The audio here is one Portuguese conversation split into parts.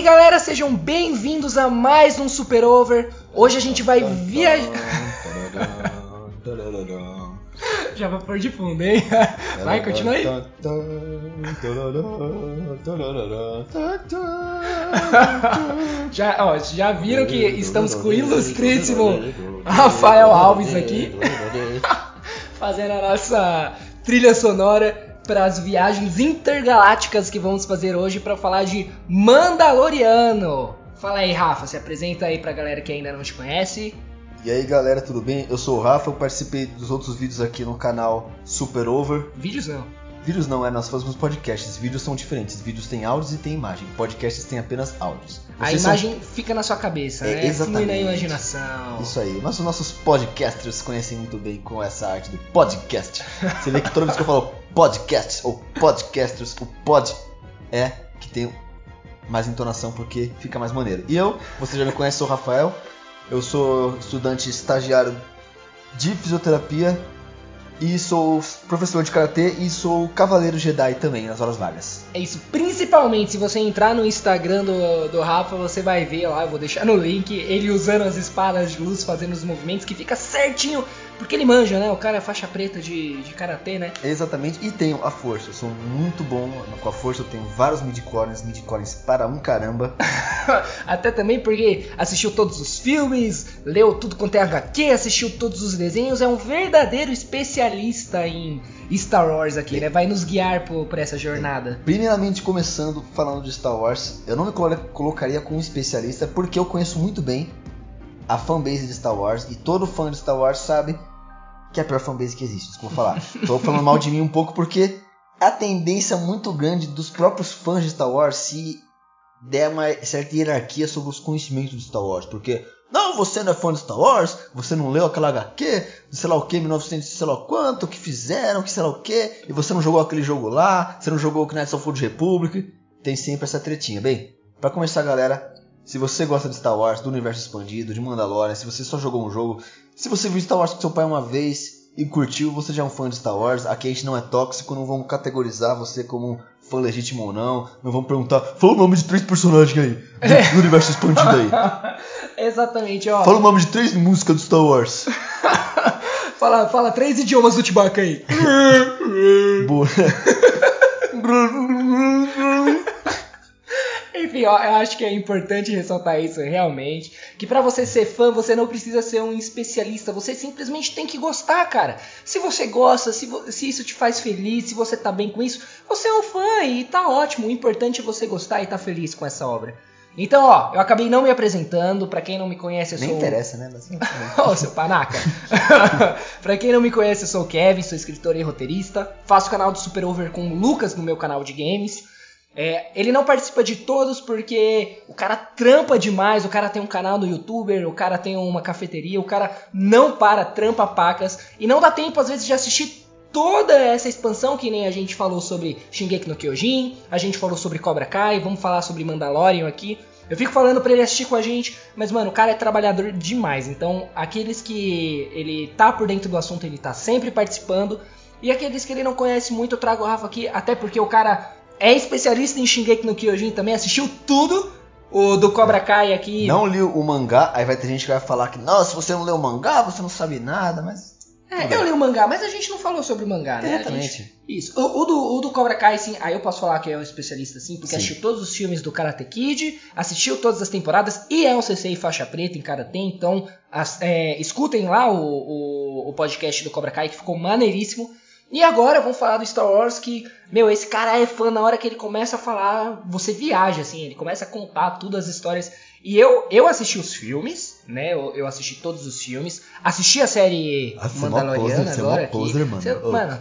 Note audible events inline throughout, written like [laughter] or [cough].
E aí galera, sejam bem-vindos a mais um Super Over. Hoje a gente vai viajar. [laughs] Já vou pôr de fundo, hein? [laughs] Vai, continua aí. [laughs] já, ó, já viram que estamos com o ilustríssimo Rafael Alves aqui, fazendo a nossa trilha sonora para as viagens intergalácticas que vamos fazer hoje para falar de Mandaloriano. Fala aí, Rafa, se apresenta aí pra galera que ainda não te conhece. E aí galera, tudo bem? Eu sou o Rafa, eu participei dos outros vídeos aqui no canal Super Over. Vídeos não. Vídeos não, é, nós fazemos podcasts. Vídeos são diferentes. Vídeos têm áudios e tem imagem. Podcasts têm apenas áudios. Vocês a imagem são... fica na sua cabeça, é, né? Exatamente. Flui na imaginação. Isso aí. Nossos, nossos podcasters conhecem muito bem com essa arte do podcast. Você vê que toda vez que eu falo podcast ou podcasters, o pod é que tem mais entonação porque fica mais maneiro. E eu, você já me conhece, sou o Rafael. Eu sou estudante estagiário de fisioterapia e sou professor de karatê e sou cavaleiro Jedi também nas horas vagas. É isso, principalmente se você entrar no Instagram do, do Rafa, você vai ver lá, eu vou deixar no link, ele usando as espadas de luz, fazendo os movimentos que fica certinho porque ele manja, né? O cara é faixa preta de, de karatê, né? Exatamente. E tenho a força. Eu sou muito bom com a força. Eu tenho vários midichlorians, midichlorians para um caramba. [laughs] Até também porque assistiu todos os filmes, leu tudo quanto é HQ, assistiu todos os desenhos. É um verdadeiro especialista em Star Wars aqui, né? Vai nos guiar por, por essa jornada. Primeiramente, começando falando de Star Wars, eu não me colocaria como especialista porque eu conheço muito bem a fanbase de Star Wars e todo fã de Star Wars sabe que é a pior fanbase que existe, desculpa falar. Tô falando mal de mim um pouco porque a tendência muito grande dos próprios fãs de Star Wars se der uma certa hierarquia sobre os conhecimentos de Star Wars, porque não, você não é fã de Star Wars, você não leu aquela HQ, sei lá o que, 1900 sei lá quanto, que fizeram, que sei lá o que, e você não jogou aquele jogo lá, você não jogou o Knights of the Republic, tem sempre essa tretinha. Bem, para começar galera, se você gosta de Star Wars, do universo expandido, de Mandalorian, se você só jogou um jogo, se você viu Star Wars com seu pai uma vez e curtiu, você já é um fã de Star Wars. Aqui a gente não é tóxico, não vamos categorizar você como um fã legítimo ou não. Não vamos perguntar, fala o nome de três personagens aí, do, é. do universo expandido aí. [laughs] Exatamente, ó. Fala o nome de três músicas do Star Wars. [laughs] fala, fala três idiomas do Chewbacca aí. [laughs] Boa. Enfim, ó, eu acho que é importante ressaltar isso realmente. Que para você ser fã, você não precisa ser um especialista. Você simplesmente tem que gostar, cara. Se você gosta, se, se isso te faz feliz, se você tá bem com isso, você é um fã e tá ótimo. O importante é você gostar e tá feliz com essa obra. Então, ó, eu acabei não me apresentando. Para quem não me conhece, eu sou. Nem interessa, né? [laughs] Mas... Ô, seu panaca. [laughs] pra quem não me conhece, eu sou o Kevin, sou escritor e roteirista. Faço o canal do Super Over com o Lucas no meu canal de games. É, ele não participa de todos porque o cara trampa demais, o cara tem um canal no youtuber, o cara tem uma cafeteria, o cara não para, trampa pacas e não dá tempo às vezes de assistir toda essa expansão que nem a gente falou sobre Shingeki no Kyojin, a gente falou sobre Cobra Kai, vamos falar sobre Mandalorian aqui. Eu fico falando para ele assistir com a gente, mas mano, o cara é trabalhador demais. Então, aqueles que ele tá por dentro do assunto, ele tá sempre participando. E aqueles que ele não conhece muito, eu trago o Rafa aqui, até porque o cara é especialista em Shingeki no Kyojin também, assistiu tudo. O do Cobra Kai aqui. Não li o mangá, aí vai ter gente que vai falar que, se você não leu o mangá, você não sabe nada, mas. É, eu li o mangá, mas a gente não falou sobre o mangá, né? Exatamente. Gente... Isso. O, o, do, o do Cobra Kai, sim, aí eu posso falar que é um especialista, sim, porque sim. assistiu todos os filmes do Karate Kid, assistiu todas as temporadas e é um CC faixa preta em Karate, então as, é, escutem lá o, o, o podcast do Cobra Kai, que ficou maneiríssimo. E agora vamos falar do Star Wars que, meu, esse cara é fã na hora que ele começa a falar, você viaja assim, ele começa a contar todas as histórias. E eu eu assisti os filmes, né? Eu, eu assisti todos os filmes, assisti a série é Mandaloriana poser, agora. É poser, mano. Você, oh. mano.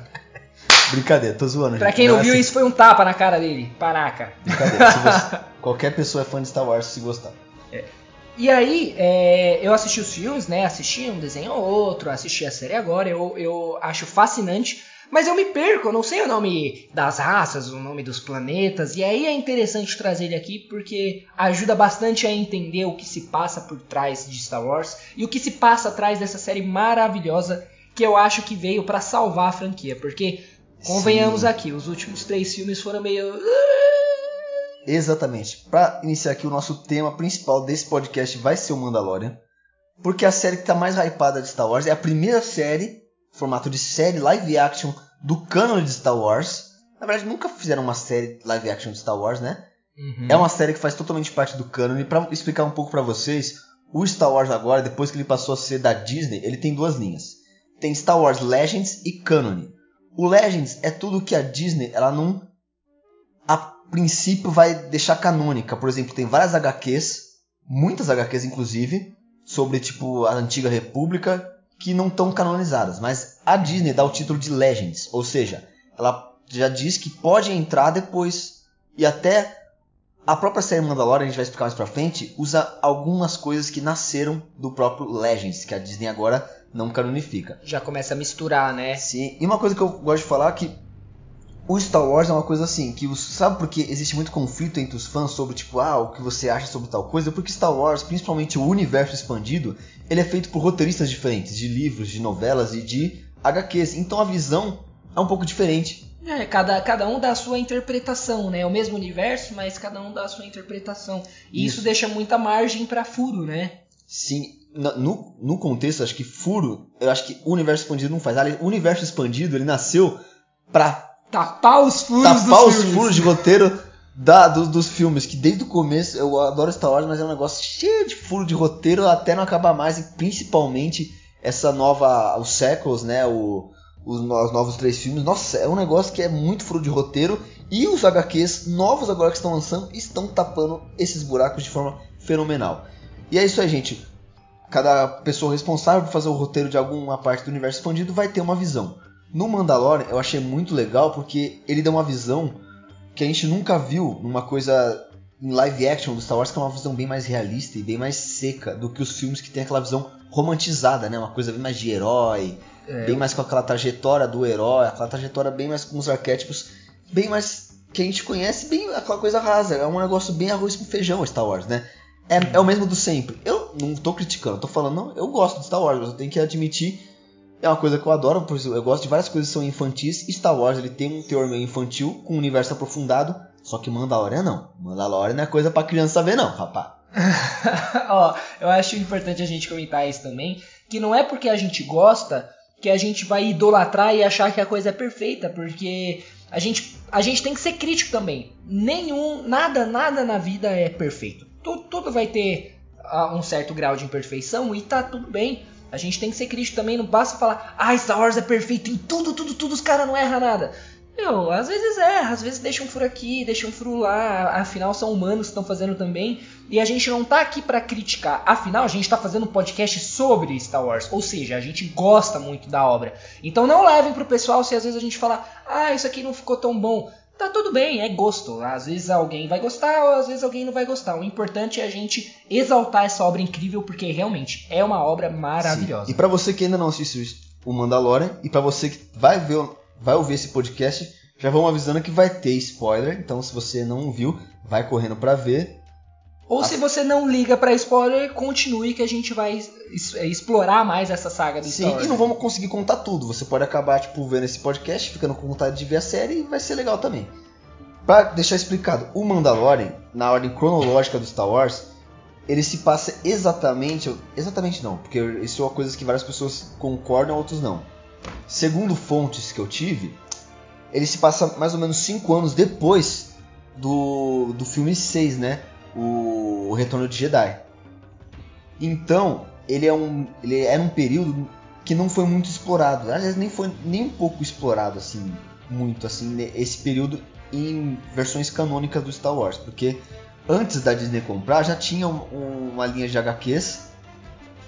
Brincadeira, tô zoando. Pra quem não, não viu, assim... isso foi um tapa na cara dele. Paraca. Brincadeira. Você... [laughs] qualquer pessoa é fã de Star Wars se gostar. É. E aí, é, eu assisti os filmes, né? Assisti um desenho ou outro, assisti a série agora. Eu, eu acho fascinante mas eu me perco, eu não sei o nome das raças, o nome dos planetas, e aí é interessante trazer ele aqui porque ajuda bastante a entender o que se passa por trás de Star Wars e o que se passa atrás dessa série maravilhosa que eu acho que veio para salvar a franquia, porque convenhamos Sim. aqui, os últimos três filmes foram meio Exatamente. Para iniciar aqui o nosso tema principal desse podcast vai ser o Mandalorian, porque a série que tá mais hypada de Star Wars é a primeira série, formato de série live action do canon de Star Wars. Na verdade, nunca fizeram uma série live action de Star Wars, né? Uhum. É uma série que faz totalmente parte do canon e para explicar um pouco para vocês, o Star Wars agora, depois que ele passou a ser da Disney, ele tem duas linhas. Tem Star Wars Legends e Canon. O Legends é tudo que a Disney, ela não a princípio vai deixar canônica. Por exemplo, tem várias HQs, muitas HQs inclusive, sobre tipo a antiga república que não estão canonizadas, mas a Disney dá o título de Legends, ou seja, ela já diz que pode entrar depois e até a própria série Mandalorian, a gente vai explicar mais pra frente, usa algumas coisas que nasceram do próprio Legends, que a Disney agora não canonifica. Já começa a misturar, né? Sim, e uma coisa que eu gosto de falar é que o Star Wars é uma coisa assim, que os, sabe porque existe muito conflito entre os fãs sobre tipo, ah, o que você acha sobre tal coisa? Porque Star Wars, principalmente o universo expandido, ele é feito por roteiristas diferentes, de livros, de novelas e de HQs. Então a visão é um pouco diferente. É, cada, cada um dá a sua interpretação, né? É o mesmo universo, mas cada um dá a sua interpretação. E isso, Isso. deixa muita margem pra furo, né? Sim, no, no contexto, acho que furo, eu acho que o universo expandido não faz. Aliás, O universo expandido, ele nasceu pra Tapar os furos tapar os filmes. furos de roteiro da, do- dos filmes, que desde o começo, eu adoro Star Wars, mas é um negócio cheio de furo de roteiro até não acabar mais, e principalmente essa nova, os sequels, né, o, os, os novos três filmes, nossa, é um negócio que é muito furo de roteiro, e os HQs novos agora que estão lançando estão tapando esses buracos de forma fenomenal. E é isso aí, gente. Cada pessoa responsável por fazer o roteiro de alguma parte do universo expandido vai ter uma visão. No Mandalorian eu achei muito legal porque ele deu uma visão que a gente nunca viu numa coisa em live action do Star Wars, que é uma visão bem mais realista e bem mais seca do que os filmes que tem aquela visão romantizada, né? Uma coisa bem mais de herói, É, bem mais com aquela trajetória do herói, aquela trajetória bem mais com os arquétipos, bem mais que a gente conhece, bem aquela coisa rasa. É um negócio bem arroz com feijão Star Wars, né? É, é o mesmo do sempre. Eu não tô criticando, tô falando, não, eu gosto de Star Wars, mas eu tenho que admitir, é uma coisa que eu adoro, por eu gosto de várias coisas que são infantis. Star Wars ele tem um teor meio infantil, com um universo aprofundado, só que Mandalorian não. Mandalorian não é coisa pra criança ver, não, rapá. [laughs] Ó, eu acho importante a gente comentar isso também, que não é porque a gente gosta que a gente vai idolatrar e achar que a coisa é perfeita, porque a gente, a gente tem que ser crítico também. Nenhum, nada, nada na vida é perfeito. Tudo, tudo vai ter ah, um certo grau de imperfeição e tá tudo bem. A gente tem que ser crítico também, não basta falar, ah, Star Wars é perfeito em tudo, tudo, tudo, os caras não erram nada. Meu, às vezes erra, às vezes deixa um furo aqui, deixa um furo lá, afinal são humanos que estão fazendo também, e a gente não tá aqui pra criticar, afinal a gente tá fazendo um podcast sobre Star Wars, ou seja, a gente gosta muito da obra. Então não levem pro pessoal se às vezes a gente falar, ah, isso aqui não ficou tão bom. Tá tudo bem, é gosto. Às vezes alguém vai gostar, ou às vezes alguém não vai gostar. O importante é a gente exaltar essa obra incrível, porque realmente é uma obra maravilhosa. Sim. E pra você que ainda não assistiu o Mandalorian, e pra você que vai ver, vai ouvir esse podcast, já vamos avisando que vai ter spoiler. Então, se você não viu, vai correndo pra ver. Ou se você não liga pra spoiler, continue que a gente vai é, explorar mais essa saga do Sim, Star Wars. e não vamos conseguir contar tudo. Você pode acabar, tipo, vendo esse podcast, ficando com vontade de ver a série e vai ser legal também. Pra deixar explicado, o Mandalorian, na ordem cronológica do Star Wars, ele se passa exatamente. Exatamente não, porque isso é uma coisa que várias pessoas concordam, outros não. Segundo fontes que eu tive, ele se passa mais ou menos 5 anos depois do, do filme 6, né? O, o Retorno de Jedi. Então, ele é um. Ele era um período que não foi muito explorado. Aliás, nem foi nem um pouco explorado, assim, muito assim, esse período em versões canônicas do Star Wars. Porque antes da Disney comprar, já tinha um- uma linha de HQs,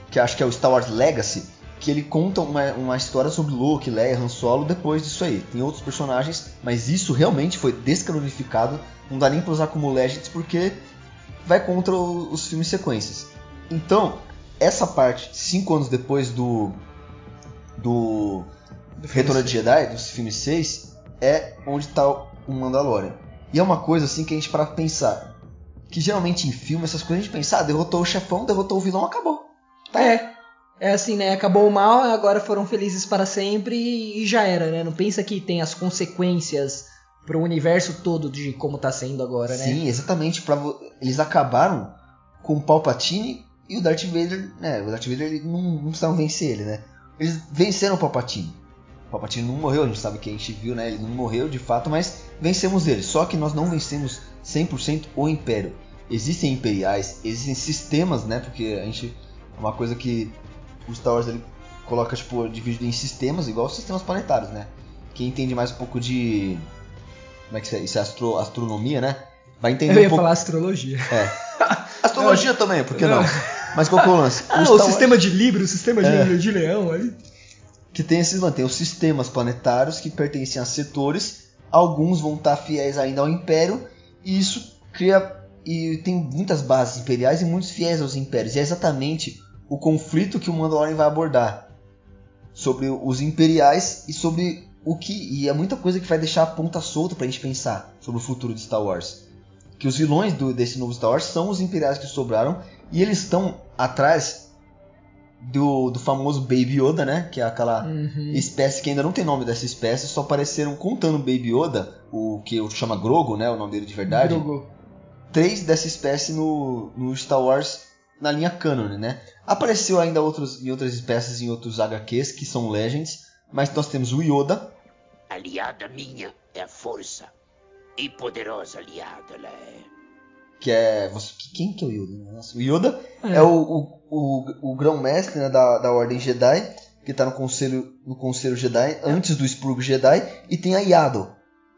que acho que é o Star Wars Legacy, que ele conta uma, uma história sobre Luke, Leia, Han Solo depois disso aí. Tem outros personagens, mas isso realmente foi descanonificado. Não dá nem pra usar como Legends, porque vai contra os filmes sequências. Então, essa parte, cinco anos depois do. do Retorno de Jedi, dos filmes 6, é onde tá o Mandalorian. E é uma coisa assim que a gente para pra pensar. Que geralmente em filme, essas coisas a gente pensa, ah, derrotou o chefão, derrotou o vilão, acabou. Tá. É. É assim, né? Acabou o mal, agora foram felizes para sempre e já era, né? Não pensa que tem as consequências pro universo todo de como tá sendo agora, né? Sim, exatamente. Pra, eles acabaram com o Palpatine e o Darth Vader, né? O Darth Vader ele não, não precisavam vencer ele, né? Eles venceram o Palpatine. O Palpatine não morreu, a gente sabe que a gente viu, né? Ele não morreu de fato, mas vencemos ele. Só que nós não vencemos 100% o Império. Existem imperiais, existem sistemas, né? Porque a gente. É uma coisa que o Star Wars ele coloca, tipo, dividido em sistemas, igual sistemas planetários, né? Quem entende mais um pouco de. Como é que isso é? Isso é astro- astronomia, né? Vai entender Eu um ia pouco. falar astrologia. [laughs] Astrologia também, por que não? Mas qual que é o lance? [laughs] Ah, o Wars- sistema de Libra, o sistema de, É. de leão ali. que tem esses mano, tem os sistemas planetários que pertencem a setores, alguns vão estar fiéis ainda ao império, e isso cria e tem muitas bases imperiais e muitos fiéis aos impérios. E é exatamente o conflito que o Mandalorian vai abordar sobre os imperiais e sobre o que e é muita coisa que vai deixar a ponta solta pra gente pensar sobre o futuro de Star Wars. Que os vilões do- desse novo Star Wars são os imperiais que sobraram e eles estão atrás do, do famoso Baby Yoda, né? Que é aquela Uhum. espécie que ainda não tem nome dessa espécie, só apareceram contando Baby Yoda, o que chama Grogu, né? O nome dele de verdade. Grogu. Três dessa espécie no, no Star Wars na linha canon, né? Apareceu ainda outros, em outras espécies em outros HQs que são Legends, mas nós temos o Yoda, Aliada minha é a força. E poderosa aliada ela é. que é. você- Quem que é o Yoda? Nossa, o Yoda É. é, o, o, o, o grão-mestre né, da, da Ordem Jedi, que tá no Conselho, no Conselho Jedi, antes do Spurgo Jedi, e tem a Yaddle,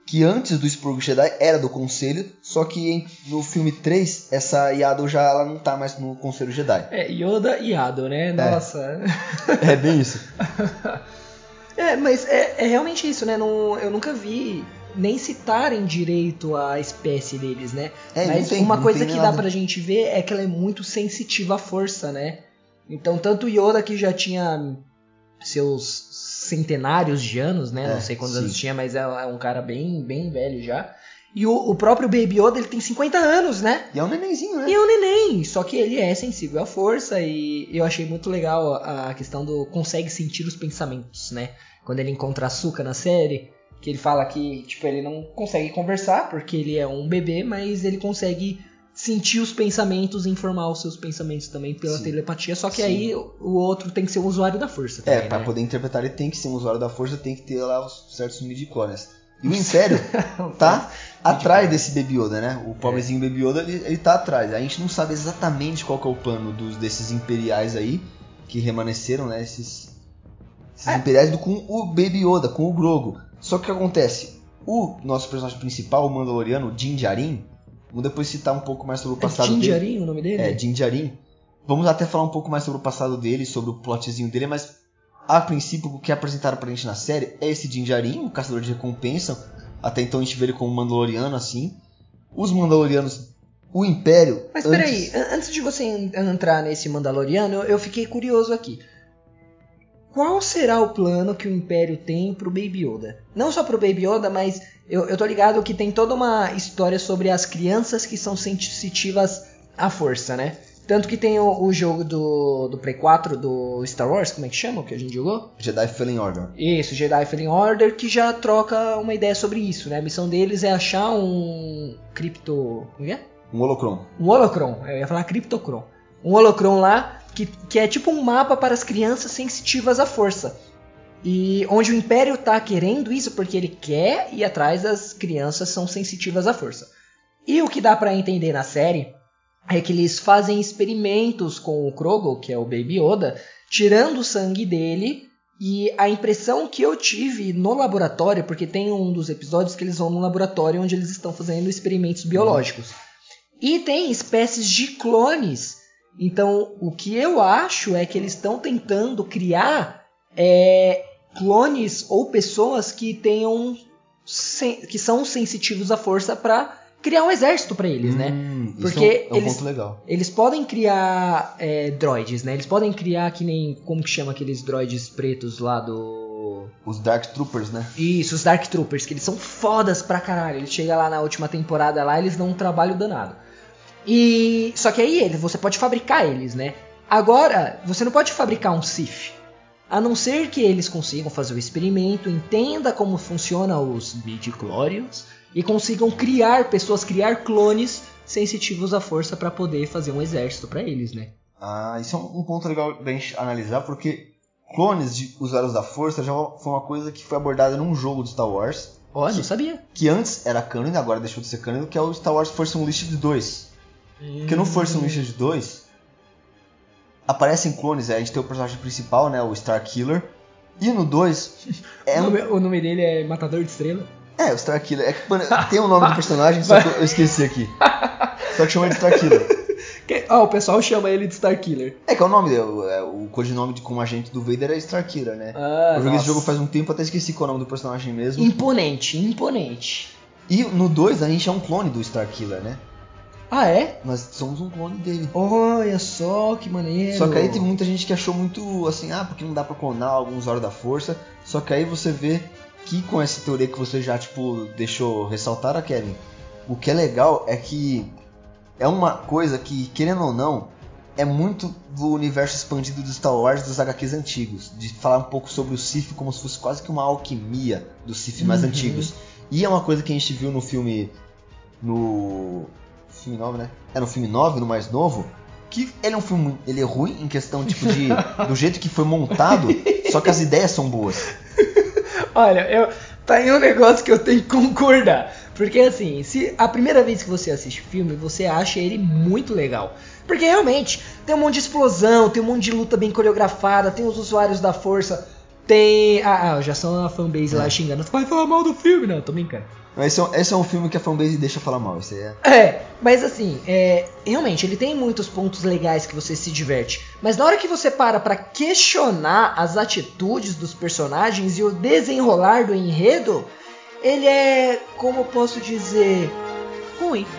que antes do Spurgo Jedi era do Conselho, só que em- no filme 3, essa Yaddle já ela não tá mais no Conselho Jedi. É, Yoda e Ado, né? Nossa. É bem isso. [laughs] É, mas é, é realmente isso, né? Não, eu nunca vi nem citarem direito a espécie deles, né? É, mas tem- uma coisa que nem dá nada. pra gente ver é que ela é muito sensitiva à força, né? Então, tanto o Yoda que já tinha seus centenários de anos, né? É, não sei quantos sim. anos tinha, mas é um cara bem, bem velho já. E o, o próprio Baby Yoda, ele tem 50 anos, né? E é um nenenzinho, né? E é um neném, só que ele é sensível à força e eu achei muito legal a questão do consegue sentir os pensamentos, né? Quando ele encontra açúcar na série, que ele fala que, tipo, ele não consegue conversar porque ele é um bebê, mas ele consegue sentir os pensamentos e informar os seus pensamentos também pela Sim. telepatia, só que Sim. aí o outro tem que ser um usuário da força É, também, pra né? poder interpretar ele tem que ser um usuário da força, tem que ter lá os certos midichlorians. E o Império [laughs] tá atrás desse Baby Yoda, né? O pobrezinho Baby Yoda, ele, ele tá atrás. A gente não sabe exatamente qual é o plano dos, desses imperiais aí, que remanesceram, né? Esses, esses É. imperiais do, com o Baby Yoda, com o Grogu. Só que o que acontece? O nosso personagem principal, o Mandaloriano, o Din Djarin, vamos depois citar um pouco mais sobre o É passado dele. Jinjarin o nome dele? É, Din Djarin. Vamos até falar um pouco mais sobre o passado dele, sobre o plotzinho dele, mas a princípio o que apresentaram pra gente na série é esse Din Djarin, um caçador de recompensa. Até então a gente vê ele como Mandaloriano assim. Os Mandalorianos, o Império. Mas antes- peraí, an- antes de você en- entrar nesse Mandaloriano, eu, eu fiquei curioso aqui. Qual será o plano que o Império tem pro Baby Yoda? Não só pro Baby Yoda, mas eu, eu tô ligado que tem toda uma história sobre as crianças que são sensitivas à força, né? Tanto que tem o, o jogo do, do Play 4 do Star Wars, como é que chama o que a gente jogou? Jedi Fallen Order. Isso, Jedi Fallen Order, que já troca uma ideia sobre isso, né? A missão deles é achar um cripto... Como é? Um holocron. um holocron, eu ia falar criptocron. Um holocron lá que, que é tipo um mapa para as crianças sensitivas à força. E onde o Império tá querendo isso porque ele quer ir atrás das crianças são sensitivas à força. E o que dá pra entender na série é que eles fazem experimentos com o Krogo, que é o Baby Yoda, tirando o sangue dele. E a impressão que eu tive no laboratório, porque tem um dos episódios que eles vão no laboratório onde eles estão fazendo experimentos biológicos. E tem espécies de clones. Então, o que eu acho é que eles estão tentando criar é, clones ou pessoas que tenham que são sensitivos à força para criar um exército para eles, né? Hum, isso Porque é um, é eles- ponto legal. Eles podem criar é, droids, né? Eles podem criar que nem como que chama aqueles droids pretos lá do Os Dark Troopers, né? isso, os Dark Troopers, que eles são fodas pra caralho. Eles chegam lá na última temporada lá, eles dão um trabalho danado. E só que aí eles, você pode fabricar eles, né? Agora, você não pode fabricar um Sith. A não ser que eles consigam fazer o experimento, entenda como funciona os midi-chlorians e consigam criar pessoas, criar clones sensitivos à força para poder fazer um exército para eles, né? Ah, isso é um um ponto legal pra gente analisar, porque clones de usuários da força já foi uma coisa que foi abordada num jogo de Star Wars, Ó, não sabia. que antes era canon e agora deixou de ser canon, que é o Star Wars Force Unleashed 2. Porque no Force Unleashed 2 aparecem clones, a gente tem o personagem principal, né, o Star Killer, e no 2 [laughs] é o, um nome, o nome dele é Matador de Estrela. É, o Star Killer. É mano, tem o nome do personagem, só que eu esqueci aqui. Só que chama de Star Killer. Que- Ó, o pessoal chama ele de Star Killer. É que é o nome, o, é, o codinome de como agente do Vader é Star Killer, né? Ah, eu joguei nossa. esse jogo faz um tempo, até esqueci qual é o nome do personagem mesmo. Imponente, imponente. E no 2 a gente é um clone do Star Killer, né? Ah, é? Nós somos um clone dele. Olha só, que maneiro. Só que aí teve muita gente que achou muito assim, ah, porque não dá pra clonar alguns horas da força. Só que aí você vê que com essa teoria que você já, tipo, deixou ressaltar Kevin, o que é legal é que é uma coisa que, querendo ou não, é muito do universo expandido do Star Wars dos HQs antigos. De falar um pouco sobre o Sith como se fosse quase que uma alquimia dos Sith mais Uhum. antigos. E é uma coisa que a gente viu no filme. No. Filme 9, né? É no filme 9, no mais novo. Que ele é um filme. Ele é ruim em questão, tipo, de. do jeito que foi montado. só que as ideias são boas. [laughs] Olha, eu, tá aí um negócio que eu tenho que concordar. Porque assim, se a primeira vez que você assiste o filme, você acha ele muito legal. Porque realmente, tem um monte de explosão, tem um monte de luta bem coreografada, tem os usuários da força, tem. Ah, ah já são a fanbase lá É. xingando. Tu vai falar mal do filme? Não, tô brincando. Mas esse é, um- esse é um filme que a fanbase deixa falar mal. Esse é. É, mas assim, é, realmente, ele tem muitos pontos legais que você se diverte. Mas na hora que você para pra questionar as atitudes dos personagens e o desenrolar do enredo, ele é, como eu posso dizer, ruim. [laughs]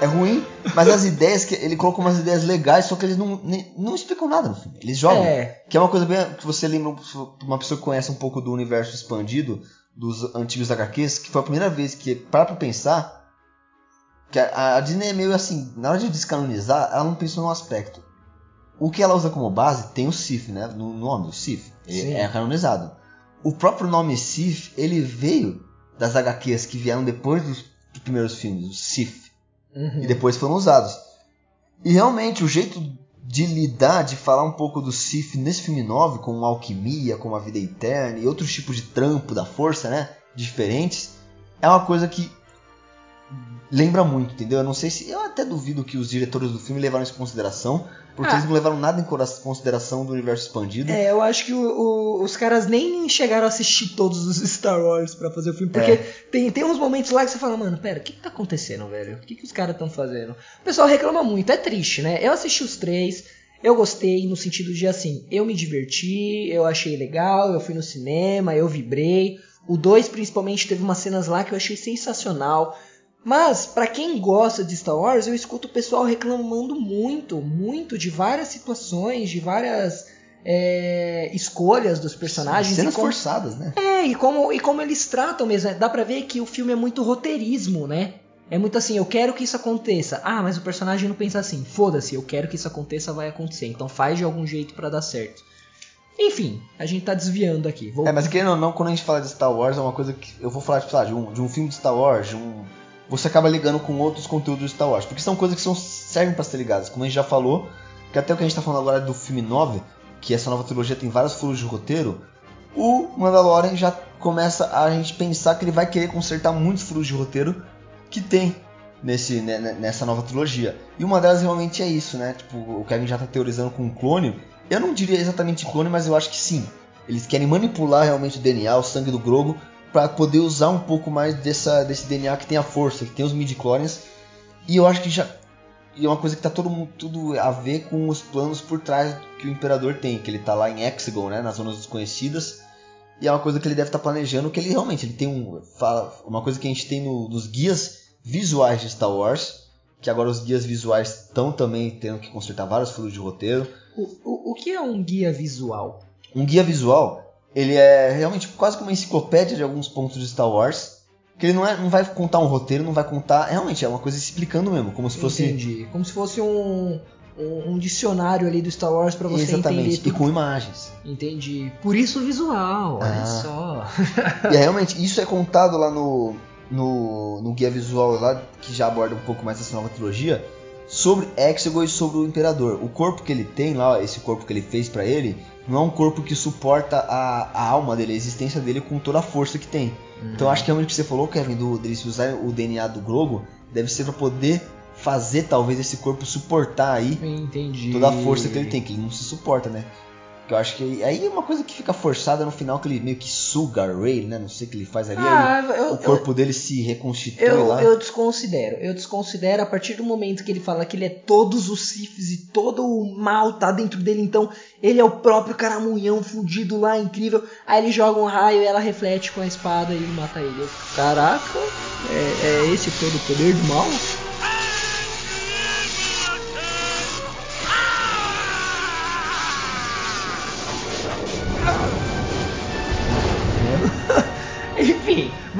É ruim, mas as ideias que. Ele colocou umas ideias legais, só que eles não, nem- não explicam nada no filme. Eles jogam. É. Que é uma coisa bem. que você lembra uma pessoa que conhece um pouco do universo expandido, dos antigos HQs, que foi a primeira vez que, para pra pensar, que a, a Disney é meio assim, na hora de descanonizar, ela não pensou no aspecto. O que ela usa como base tem o Sith, né? No nome, o. Sim. Ele É canonizado. O próprio nome Sith, ele veio das HQs que vieram depois dos primeiros filmes, os Sith Uhum. e depois foram usados. E realmente o jeito de lidar, de falar um pouco do Sith nesse filme 9, com alquimia, com a vida eterna e outros tipos de trampo da força, né? Diferentes, é uma coisa que lembra muito, entendeu? Eu não sei se. Eu até duvido que os diretores do filme levaram isso em consideração, porque Ah. eles não levaram nada em consideração do universo expandido. É, eu acho que o- o- os caras nem chegaram a assistir todos os Star Wars pra fazer o filme. Porque É. tem, tem uns momentos lá que você fala, mano, pera, o que, que tá acontecendo, velho? O que, que os caras estão fazendo? O pessoal reclama muito, é triste, né? Eu assisti os três, eu gostei no sentido de assim, eu me diverti, eu achei legal, eu fui no cinema, eu vibrei. O dois principalmente teve umas cenas lá que eu achei sensacional. Mas, pra quem gosta de Star Wars, eu escuto o pessoal reclamando muito, muito de várias situações, de várias é, escolhas dos personagens. Cenas como, forçadas, né? é, e como, e como eles tratam mesmo. né? Dá pra ver que o filme é muito roteirismo, né? É muito assim, eu quero que isso aconteça. Ah, mas o personagem não pensa assim. Foda-se, eu quero que isso aconteça, vai acontecer. Então faz de algum jeito pra dar certo. Enfim, a gente tá desviando aqui. Vou... É, mas querendo ou não, quando a gente fala de Star Wars, é uma coisa que eu vou falar tipo, de, um, de um filme de Star Wars, de um. Você acaba ligando com outros conteúdos de Star Wars. Porque são coisas que são, servem pra ser ligadas. Como a gente já falou, que até o que a gente tá falando agora do filme 9, que essa nova trilogia tem vários furos de roteiro, o Mandalorian já começa a gente pensar que ele vai querer consertar muitos furos de roteiro que tem nesse, né, né, nessa nova trilogia. E uma delas realmente é isso, né? Tipo, o Kevin já tá teorizando com um clone. Eu não diria exatamente clone, mas eu acho que sim. Eles querem manipular realmente o DNA, o sangue do Grogu, para poder usar um pouco mais dessa, desse DNA que tem a força, que tem os midi-clones. E eu acho que já e é uma coisa que tá todo mundo, tudo a ver com os planos por trás que o imperador tem, que ele tá lá em Hexagon, né, nas zonas desconhecidas. E é uma coisa que ele deve estar planejando, que ele realmente ele tem um fala, uma coisa que a gente tem no, nos guias visuais de Star Wars, que agora os guias visuais estão também tendo que consertar vários furos de roteiro. O, o, o que é um guia visual? Um guia visual, ele é realmente quase como uma enciclopédia de alguns pontos de Star Wars, Que ele não, é, não vai contar um roteiro, não vai contar. Realmente, é uma coisa explicando mesmo, como se fosse. Entendi. Como se fosse um, um, um dicionário ali do Star Wars pra você Exatamente. entender E tudo. com imagens. Entendi. Por isso o visual, olha Ah. só. E é, realmente, isso é contado lá no, no, no guia visual lá, que já aborda um pouco mais essa nova trilogia, sobre Exegol e sobre o Imperador. O corpo que ele tem lá, esse corpo que ele fez pra ele, não é um corpo que suporta a, a alma dele, a existência dele com toda a força que tem. Então eu acho que realmente o que você falou, Kevin, do, deles usar o DNA do Grogu, deve ser pra poder fazer talvez esse corpo suportar aí Entendi. toda a força que ele tem, que ele não se suporta, né? Que eu acho que aí é uma coisa que fica forçada no final, que ele meio que suga a Ray, né? Não sei o que ele faz ali. aí Ah, eu, o corpo dele se reconstitui eu, lá. eu desconsidero. Eu desconsidero a partir do momento que ele fala que ele é todos os Siths e todo o mal tá dentro dele. Então ele é o próprio caramunhão fudido lá, incrível. Aí ele joga um raio e ela reflete com a espada e mata ele. Eu, Caraca, é, é esse todo o poder do mal?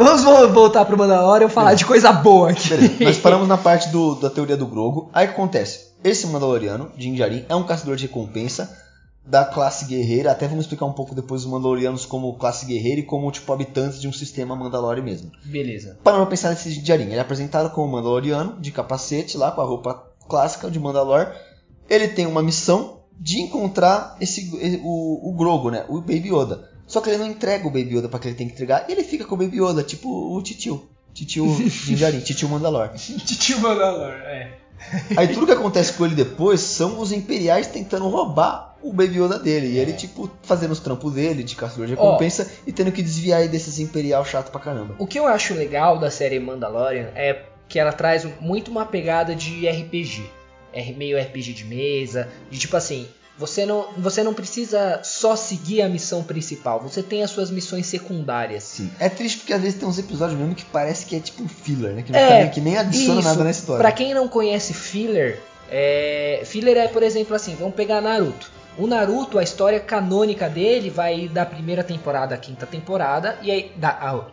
Vamos vo- voltar pro Mandalorian e falar de coisa boa aqui. Beleza, nós [laughs] paramos na parte do- da teoria do Grogu. Aí o que acontece? Esse Mandaloriano, Din Djarin, é um caçador de recompensa da classe guerreira. Até vamos explicar um pouco depois os Mandalorianos como classe guerreira e como tipo habitantes de um sistema Mandalore mesmo. Beleza. Pra pensar nesse Din Djarin, ele é apresentado como Mandaloriano, de capacete lá, com a roupa clássica de Mandalor. Ele tem uma missão de encontrar esse, o, o Grogu, né? O Baby Yoda. Só que ele não entrega o Baby Yoda pra que ele tem que entregar, e ele fica com o Baby Yoda, tipo o Titio. Titio [laughs] Din Djarin, Titio Mandalor. Titio Mandalor, é. Aí tudo que acontece com ele depois são os Imperiais tentando roubar o Baby Yoda dele. E ele, tipo, fazendo os trampos dele, de caçador de recompensa, e tendo que desviar aí desses Imperial chato pra caramba. O que eu acho legal da série Mandalorian é que ela traz muito uma pegada de RPG. É meio RPG de mesa, de tipo assim, você não, você não precisa só seguir a missão principal, você tem as suas missões secundárias. Sim. É triste porque às vezes tem uns episódios mesmo que parece que é tipo um filler, né? Que, É, nem- que nem adiciona Isso, nada na história. Pra quem não conhece filler, é, filler é, por exemplo, assim, vamos pegar Naruto. O Naruto, a história canônica dele vai da primeira temporada à quinta temporada e aí da, ah,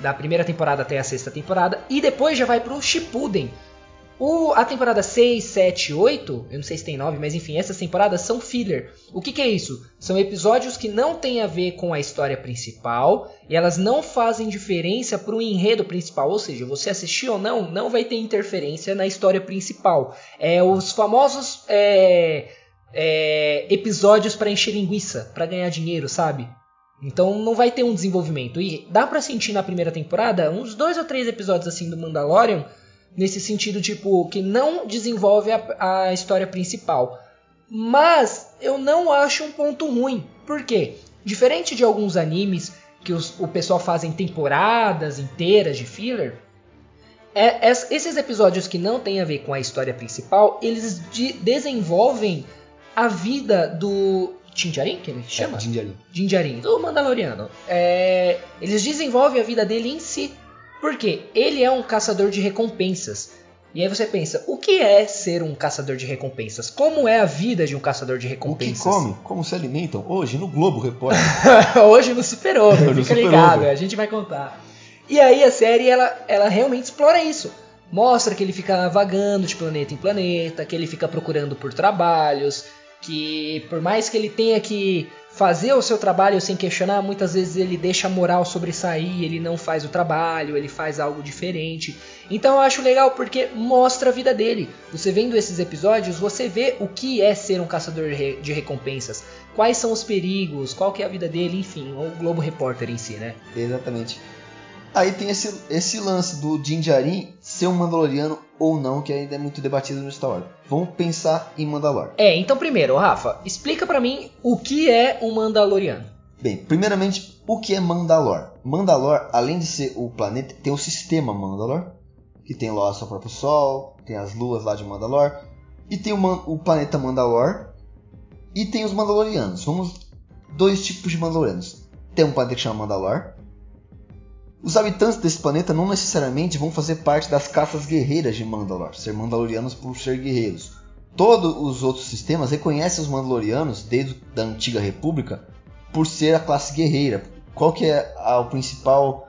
da primeira temporada até a sexta temporada e depois já vai pro Shippuden. O, a temporada 6, 7, 8, eu não sei se tem 9, mas enfim, essas temporadas são filler. O que, que é isso? São episódios que não têm a ver com a história principal e elas não fazem diferença pro enredo principal. Ou seja, você assistir ou não, não vai ter interferência na história principal. É os famosos é, é, episódios para encher linguiça, para ganhar dinheiro, sabe? Então não vai ter um desenvolvimento. E dá pra sentir na primeira temporada uns dois ou três episódios assim do Mandalorian nesse sentido tipo que não desenvolve a, a história principal. Mas eu não acho um ponto ruim. Por quê? Diferente de alguns animes que os- o pessoal fazem temporadas inteiras de filler, é- es- esses episódios que não têm a ver com a história principal, eles de- desenvolvem a vida do Tinjarin, que ele chama? É. Din Djarin, do Mandaloriano. É, eles desenvolvem a vida dele em si. Por quê? Ele é um caçador de recompensas. E aí você pensa, o que é ser um caçador de recompensas? Como é a vida de um caçador de O que recompensas? come? Como se alimentam? Hoje no Globo Repórter. [laughs] Hoje no Super Over, [laughs] fica Super ligado, Over. a gente vai contar. E aí a série, ela, ela realmente explora isso. Mostra que ele fica vagando de planeta em planeta, que ele fica procurando por trabalhos, que por mais que ele tenha que fazer o seu trabalho sem questionar, muitas vezes ele deixa a moral sobressair, ele não faz o trabalho, ele faz algo diferente. Então eu acho legal porque mostra a vida dele. Você vendo esses episódios, você vê o que é ser um caçador de re- de recompensas, quais são os perigos, qual que é a vida dele, enfim, o Globo Repórter em si, né? Exatamente. Aí tem esse, esse lance do Din Djarin ser um Mandaloriano ou não, que ainda é muito debatido no Star Wars. Vamos pensar em Mandalor. É, então primeiro, Rafa, explica pra mim o que é um Mandaloriano. Bem, primeiramente, o que é Mandalor? Mandalor, além de ser o planeta, tem o sistema Mandalor, que tem lá o seu próprio Sol, tem as luas lá de Mandalor, e tem o, Man- o planeta Mandalor, e tem os Mandalorianos. Vamos dois tipos de Mandalorianos. Tem um planeta que chama Mandalor. Os habitantes desse planeta não necessariamente vão fazer parte das caças guerreiras de Mandalor, ser Mandalorianos por ser guerreiros. Todos os outros sistemas reconhecem os Mandalorianos, desde a antiga República, por ser a classe guerreira. Qual que é a- o principal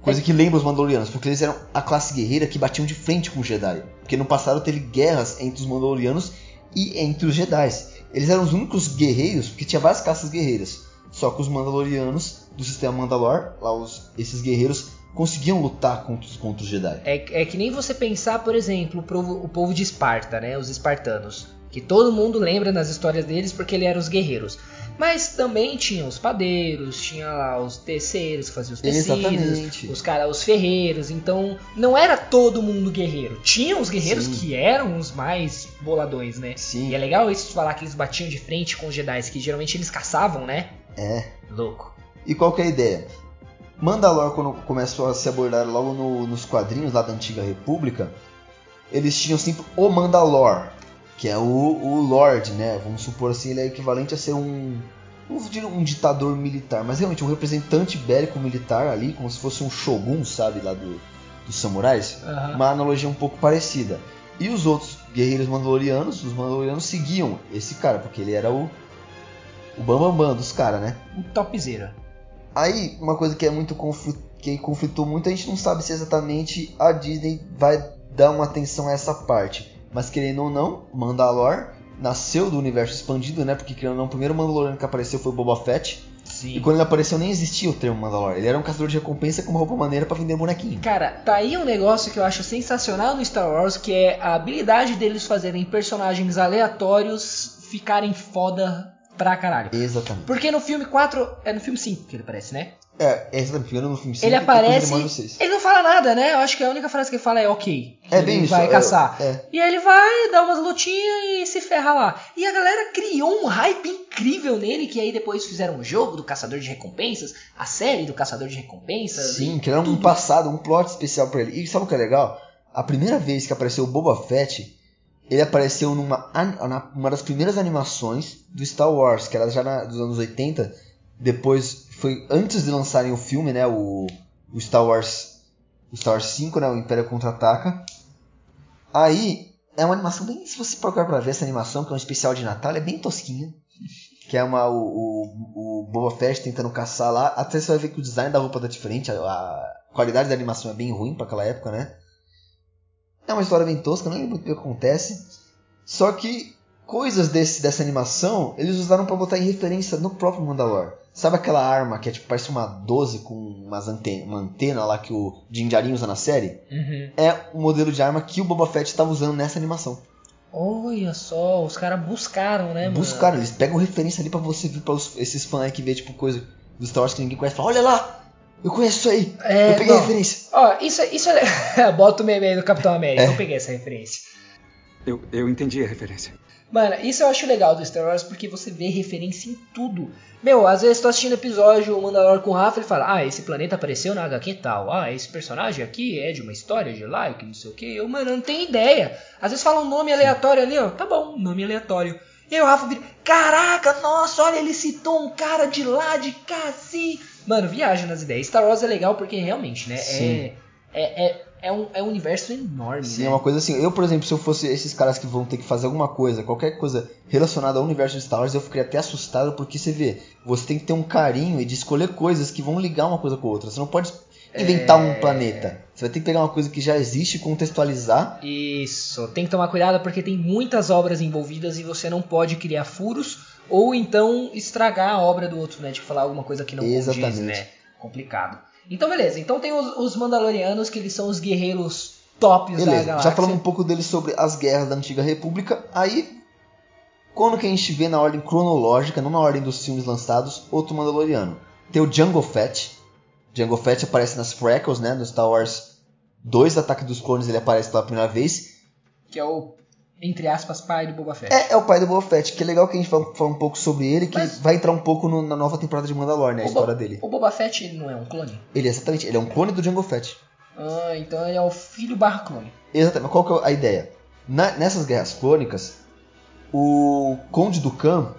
Coisa que lembra os Mandalorianos, porque eles eram a classe guerreira que batiam de frente com os Jedi. Porque no passado teve guerras entre os Mandalorianos e entre os Jedi. Eles eram os únicos guerreiros, porque tinha várias classes guerreiras. Só que os Mandalorianos do sistema Mandalor, lá os, esses guerreiros, conseguiam lutar contra, os- contra os Jedi. É, é que nem você pensar, por exemplo, o povo, o povo de Esparta, né? Os espartanos. Que todo mundo lembra nas histórias deles porque eles eram os guerreiros. Mas também tinha os padeiros, tinha lá os teceiros que faziam os tecidos, Exatamente. os cara, os ferreiros. Então não era todo mundo guerreiro. Tinha os guerreiros Sim. que eram os mais boladões, né? Sim. E é legal isso de falar que eles batiam de frente com os Jedi, que geralmente eles caçavam, né? É. Louco. E qual que é a ideia? Mandalor, quando começou a se abordar logo no- nos quadrinhos lá da Antiga República, eles tinham sempre o Mandalor, que é o, o Lord, né? Vamos supor assim, ele é equivalente a ser um, um ditador militar, mas realmente um representante bélico militar ali, como se fosse um shogun, sabe, lá do, dos samurais. Aham. Uma analogia um pouco parecida. E os outros guerreiros mandalorianos, os mandalorianos seguiam esse cara, porque ele era o, o bambambam bam, bam dos caras, né? Um topzera. Aí, uma coisa que é muito que conflitou muito, a gente não sabe se exatamente a Disney vai dar uma atenção a essa parte. Mas querendo ou não, Mandalor nasceu do universo expandido, né? Porque querendo ou não, o primeiro Mandaloriano que apareceu foi o Boba Fett. Sim. E quando ele apareceu nem existia o termo Mandalor. Ele era um caçador de recompensa com uma roupa maneira pra vender bonequinho. Cara, tá aí um negócio que eu acho sensacional no Star Wars, que é a habilidade deles fazerem personagens aleatórios ficarem foda pra caralho. Exatamente. Porque no filme 4, é no filme 5 que ele aparece, né? É, é exatamente. No filme 5 ele aparece, Ele, não fala nada, né? Eu acho que a única frase que ele fala é ok. É bem isso. vai é- caçar. É, E aí ele vai, dá umas lutinhas e se ferra lá. E a galera criou um hype incrível nele, que aí depois fizeram um jogo do Caçador de Recompensas, a série do Caçador de Recompensas. Sim, que era um passado, um plot especial pra ele. E sabe o que é legal? A primeira vez que apareceu o Boba Fett, ele apareceu numa uma das primeiras animações do Star Wars, que era já na, dos anos 80. Depois foi antes de lançarem o filme, né? O, o Star Wars. O Star Wars 5, né? O Império Contra-Ataca. Aí é uma animação bem. Se você procurar pra ver essa animação, que é um especial de Natal, é bem tosquinha. Que é uma, o, o, o Boba Fett tentando caçar lá. Até você vai ver que o design da roupa tá diferente. A, a qualidade da animação é bem ruim pra aquela época, né? É uma história bem tosca, não lembro muito o que acontece. Só que coisas desse, dessa animação eles usaram pra botar em referência no próprio Mandalor. Sabe aquela arma que é tipo, parece uma 12 com umas antena, uma antena lá que o Din Djarin usa na série? Uhum. É o modelo de arma que o Boba Fett estava usando nessa animação. Olha só, os caras buscaram, né, mano? Buscaram, eles pegam referência ali pra você ver para esses fãs aí que vê tipo coisa dos Star Wars que ninguém conhece. Fala, olha lá, eu conheço isso aí, É, eu peguei não. referência. Ó, isso, isso é. [laughs] Bota o meme aí do Capitão América, É. eu peguei essa referência. Eu, eu entendi a referência. Mano, isso eu acho legal do Star Wars porque você vê referência em tudo. Meu, às vezes tô assistindo episódio o Mandalor com o Rafa ele fala: Ah, esse planeta apareceu na HQ tal. Ah, esse personagem aqui é de uma história de lá, que não sei o que. Eu, mano, eu não tenho ideia. Às vezes fala um nome aleatório ali, ó. Tá bom, nome aleatório. E aí o Rafa vira: Caraca, nossa, olha, ele citou um cara de lá, de cá, sim. Mano, viaja nas ideias. Star Wars é legal porque realmente, né? Sim. É, é, é, é, um, é um universo enorme, Sim, né? é uma coisa assim. Eu, por exemplo, se eu fosse esses caras que vão ter que fazer alguma coisa, qualquer coisa relacionada ao universo de Star Wars, eu ficaria até assustado porque você vê, você tem que ter um carinho e de escolher coisas que vão ligar uma coisa com a outra. Você não pode inventar É. um planeta. Você vai ter que pegar uma coisa que já existe e contextualizar. Isso, tem que tomar cuidado porque tem muitas obras envolvidas e você não pode criar furos ou então estragar a obra do outro, né? Tipo, falar alguma coisa que não condiz, Exatamente. né? Complicado. Então, beleza. Então tem os, os Mandalorianos, que eles são os guerreiros tops da Beleza, galáxia. já falamos um pouco deles sobre as guerras da Antiga República. Aí, quando que a gente vê na ordem cronológica, não na ordem dos filmes lançados, outro Mandaloriano. Tem o Django Fett. Django Fett aparece nas Freckles, né? No Star Wars 2, Ataque dos Clones, ele aparece pela primeira vez. Que é o, entre aspas, pai do Boba Fett. É, é o pai do Boba Fett, que é legal que a gente fala, fala um pouco sobre ele, que Mas- vai entrar um pouco no- na nova temporada de Mandalorian, né? A história dele. O Boba Fett ele não é um clone? Ele, exatamente, ele é um clone do Django Fett. Ah, então ele é o filho barra clone. Exatamente, mas qual que é a ideia? Na- nessas guerras clônicas, o Conde do Khan,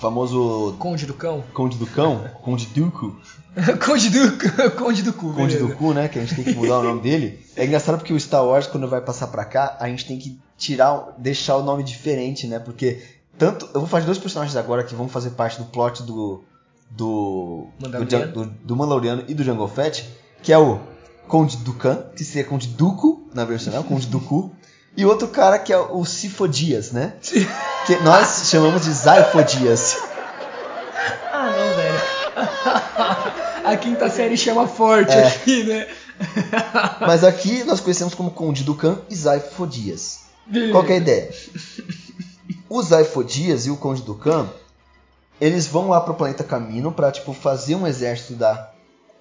famoso Conde do cão. Conde do Cão, Conde Dooku, [laughs] Conde do, Conde do cu. Conde do Cu, né? Que a gente tem que mudar o nome dele. É engraçado porque o Star Wars, quando vai passar pra cá, a gente tem que tirar, deixar o nome diferente, né? Porque tanto. Eu vou fazer dois personagens agora que vão fazer parte do plot do. Do. Do, Mandaloriano. Jan- do, do Mandaloriano e do Jango Fett. que é o Conde Dukan, que seria Conde Duco na versão, né? Conde Duku. E outro cara que é o Sifodias, né? Que nós chamamos de Zaifodias. Ah, não, velho. A quinta série chama forte É. aqui, né? Mas aqui nós conhecemos como Conde Dukan e Zaifodias. Qual que é a ideia? O Zaifodias e o Conde Dukan, eles vão lá pro planeta Camino pra, tipo, fazer um exército da,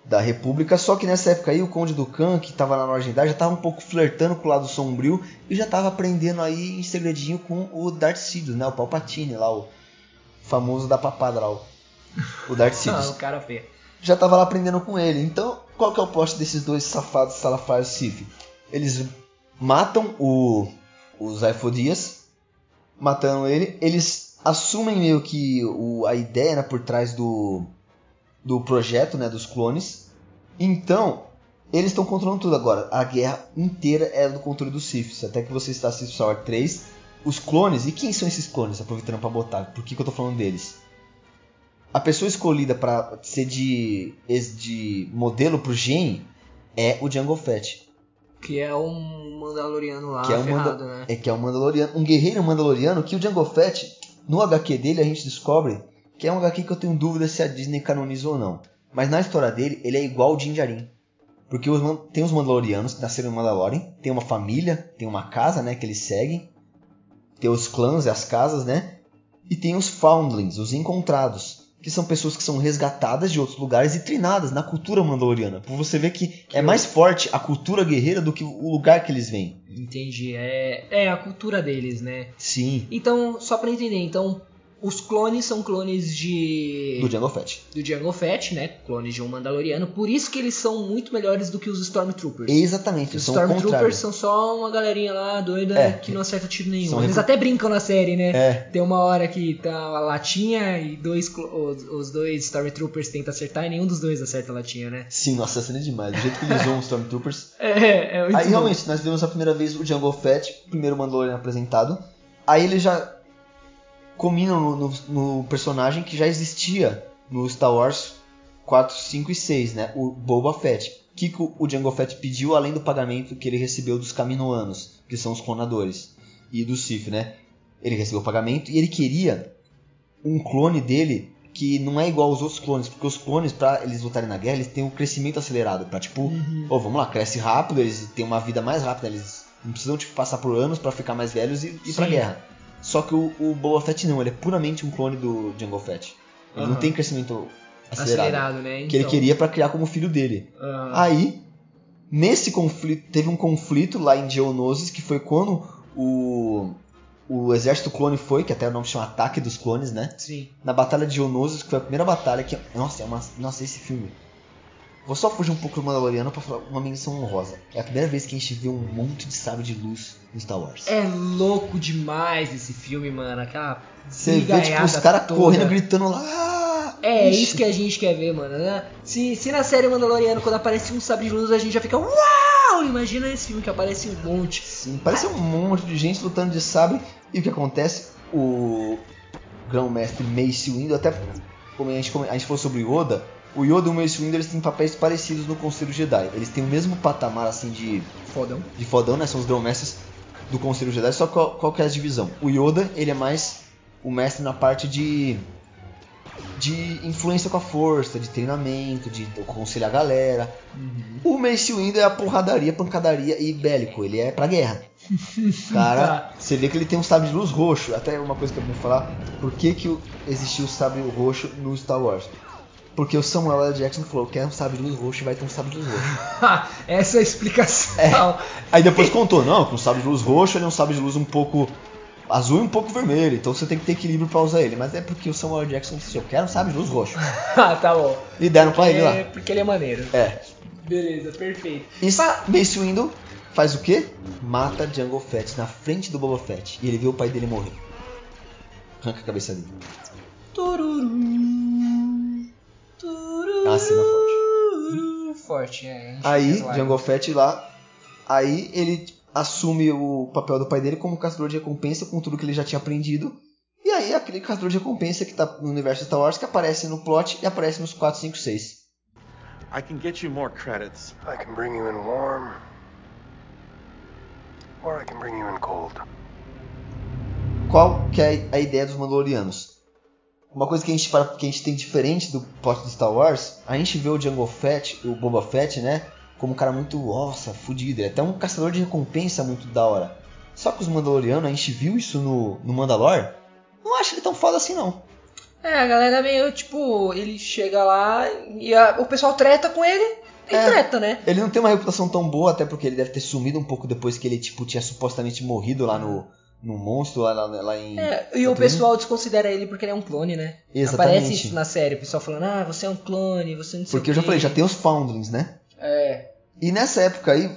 da República, só que nessa época aí o Conde Dukan, que tava lá na Argentina, já tava um pouco flertando com o lado sombrio e já tava aprendendo aí em segredinho com o Darth Sidious, né? O Palpatine lá, o famoso da papada lá, o, o Darth [laughs] Ah, Sidious o cara feio. já tava lá aprendendo com ele. Então, qual que é o plot desses dois safados Salafar Sif? Eles matam o, o Zaifodias, matando ele, eles assumem meio que o, a ideia né, por trás do, do projeto né, dos clones. Então, eles estão controlando tudo agora. A guerra inteira é do controle dos Siths. Até que você está assistindo Star Wars 3. Os clones, e quem são esses clones? Aproveitando para botar, por que, que eu tô falando deles? A pessoa escolhida para ser de, de modelo pro Gen é o Jango Fett. Que é um Mandaloriano lá, que é um, ferrado, né? é que é um Mandaloriano, um guerreiro Mandaloriano que o Jango Fett, no HQ dele a gente descobre que é um HQ que eu tenho dúvida se a Disney canonizou ou não. Mas na história dele, ele é igual o Din Djarin. Porque os, tem os Mandalorianos que nasceram em Mandalorian, tem uma família, tem uma casa, né, que eles seguem. Tem os clãs e as casas, né? E tem os Foundlings, os Encontrados, que são pessoas que são resgatadas de outros lugares e treinadas na cultura mandaloriana. Por você ver que é mais forte a cultura guerreira do que o lugar que eles vêm. Entendi. É, é a cultura deles, né? Sim, Então, só pra entender, então, os clones são clones de. do Jango Fett. do Jango Fett, né? Clones de um Mandaloriano. Por isso que eles são muito melhores do que os Stormtroopers. Exatamente, Os. Stormtroopers são só uma galerinha lá doida É. que não acerta tiro nenhum. Eles repu- até brincam na série, né? É, Tem uma hora que tá a latinha e dois, os, os dois Stormtroopers tentam acertar e nenhum dos dois acerta a latinha, né? sim, nossa, essa é demais. Do jeito que eles zoam os Stormtroopers. [laughs] É, é muito Aí bom. realmente, nós vemos a primeira vez o Jango Fett, primeiro Mandalorian apresentado. Aí ele já combinam no, no- no personagem que já existia no Star Wars 4, 5 e 6, né? O Boba Fett. O que, que o Jango Fett pediu além do pagamento que ele recebeu dos Caminoanos, que são os clonadores, e do Sith, né? Ele recebeu o pagamento e ele queria um clone dele que não é igual aos outros clones, porque os clones, pra eles lutarem na guerra, eles têm um crescimento acelerado, pra tipo, Uhum. Ô, vamos lá, cresce rápido, eles têm uma vida mais rápida, eles não precisam tipo, passar por anos pra ficar mais velhos e ir pra Sim. guerra. Só que o, o Boba Fett não, ele é puramente um clone do Jango Fett. Ele não Aham. tem crescimento acelerado. acelerado, né? Que ele Então, queria pra criar como filho dele. aham. Aí, nesse conflito, teve um conflito lá em Geonosis, que foi quando o, o exército clone foi, que até o nome chama Ataque dos Clones, né? Sim. na Batalha de Geonosis, que foi a primeira batalha que. Nossa, é uma. Nossa, esse filme. Vou só fugir um pouco do Mandaloriano pra falar uma menção honrosa. É a primeira vez que a gente vê um monte de sabre de luz no Star Wars. É louco demais esse filme, mano. Aquela Você vê, tipo, os caras correndo, gritando lá. "Ah!" É, Ixi. isso que a gente quer ver, mano. né? Se, se na série Mandaloriano, quando aparece um sabre de luz, a gente já fica Uau! Imagina esse filme que aparece um monte. Sim, parece um monte de gente lutando de sabre. E o que acontece? O grão-mestre Mace Windu, até como a gente, come- a gente falou sobre o Yoda, o Yoda e o Mace Windu eles têm papéis parecidos no Conselho Jedi. Eles têm o mesmo patamar assim de Fodão. de fodão, né? São os grão-mestres do Conselho Jedi. Só qual, qual que é a divisão? O Yoda, ele é mais o mestre na parte de de influência com a força, de treinamento, de aconselhar a galera. O Mace Windu é a porradaria, pancadaria e bélico. Ele é pra guerra. [laughs] Cara, Tá. você vê que ele tem um sabre de luz roxo. Até uma coisa que eu vou falar. Por que, que existiu o sabre roxo no Star Wars? Porque o Samuel L. Jackson falou, quer um sabre de luz roxo e vai ter um sabre de luz roxo. [laughs] Essa é a explicação. Aí depois contou, não, com o sabre de luz roxo ele é um sabre de luz um pouco azul e um pouco vermelho, então você tem que ter equilíbrio pra usar ele. Mas é porque o Samuel L. Jackson disse, eu quero um sabre de luz roxo. ah, [laughs] tá bom. E deram pra ele É, lá. porque ele é maneiro. É. Beleza, perfeito. E Mace Windu faz o quê? Mata Jungle Fett na frente do Boba Fett. E ele vê o pai dele morrer. Arranca a cabeça dele. Tururu. É uma cena forte. Forte, é. Aí. Jungle Fett lá, aí ele assume o papel do pai dele como caçador de recompensa com tudo que ele já tinha aprendido. E aí, aquele caçador de recompensa que tá no universo Star Wars que aparece no plot e aparece nos 4, 5, 6. I can get you more credits. I can bring you in warm, or I can bring you in cold. Qual que é a ideia dos Mandalorianos? Uma coisa que a gente, que a gente tem diferente do plot do Star Wars, a gente vê o Jango Fett, o Boba Fett, né? Como um cara muito, nossa, fudido. Ele é até um caçador de recompensa muito da hora. Só que os Mandalorianos, a gente viu isso no, no Mandalor, não acho ele tão foda assim não. É, a galera meio, tipo, ele chega lá e a- o pessoal treta com ele e É. treta, né? Ele não tem uma reputação tão boa, até porque ele deve ter sumido um pouco depois que ele, tipo, tinha supostamente morrido lá no, no monstro, lá, lá, lá em... É, e o pessoal desconsidera ele porque ele é um clone, né? Exatamente. Aparece isso na série, o pessoal falando, ah, você é um clone, você não sei Porque eu já falei, já tem os Foundlings, né? É, E nessa época aí,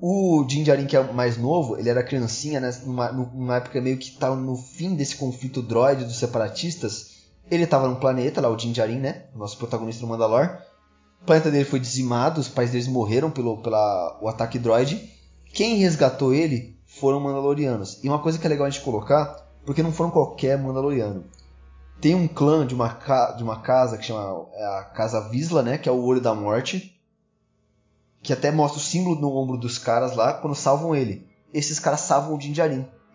o Din Djarin, que é mais novo, ele era criancinha, né? Numa, numa época meio que tava no fim desse conflito droid dos separatistas. Ele tava num planeta, lá o Din Djarin, né? O nosso protagonista no Mandalor. O planeta dele foi dizimado, os pais deles morreram pelo pela, o ataque droid. Quem resgatou ele foram Mandalorianos. E uma coisa que é legal a gente colocar, porque não foram qualquer Mandaloriano. Tem um clã de uma, ca- de uma casa que chama é a Casa Visla, né? Que é o Olho da Morte que até mostra o símbolo no ombro dos caras lá quando salvam ele. Esses caras salvam o Din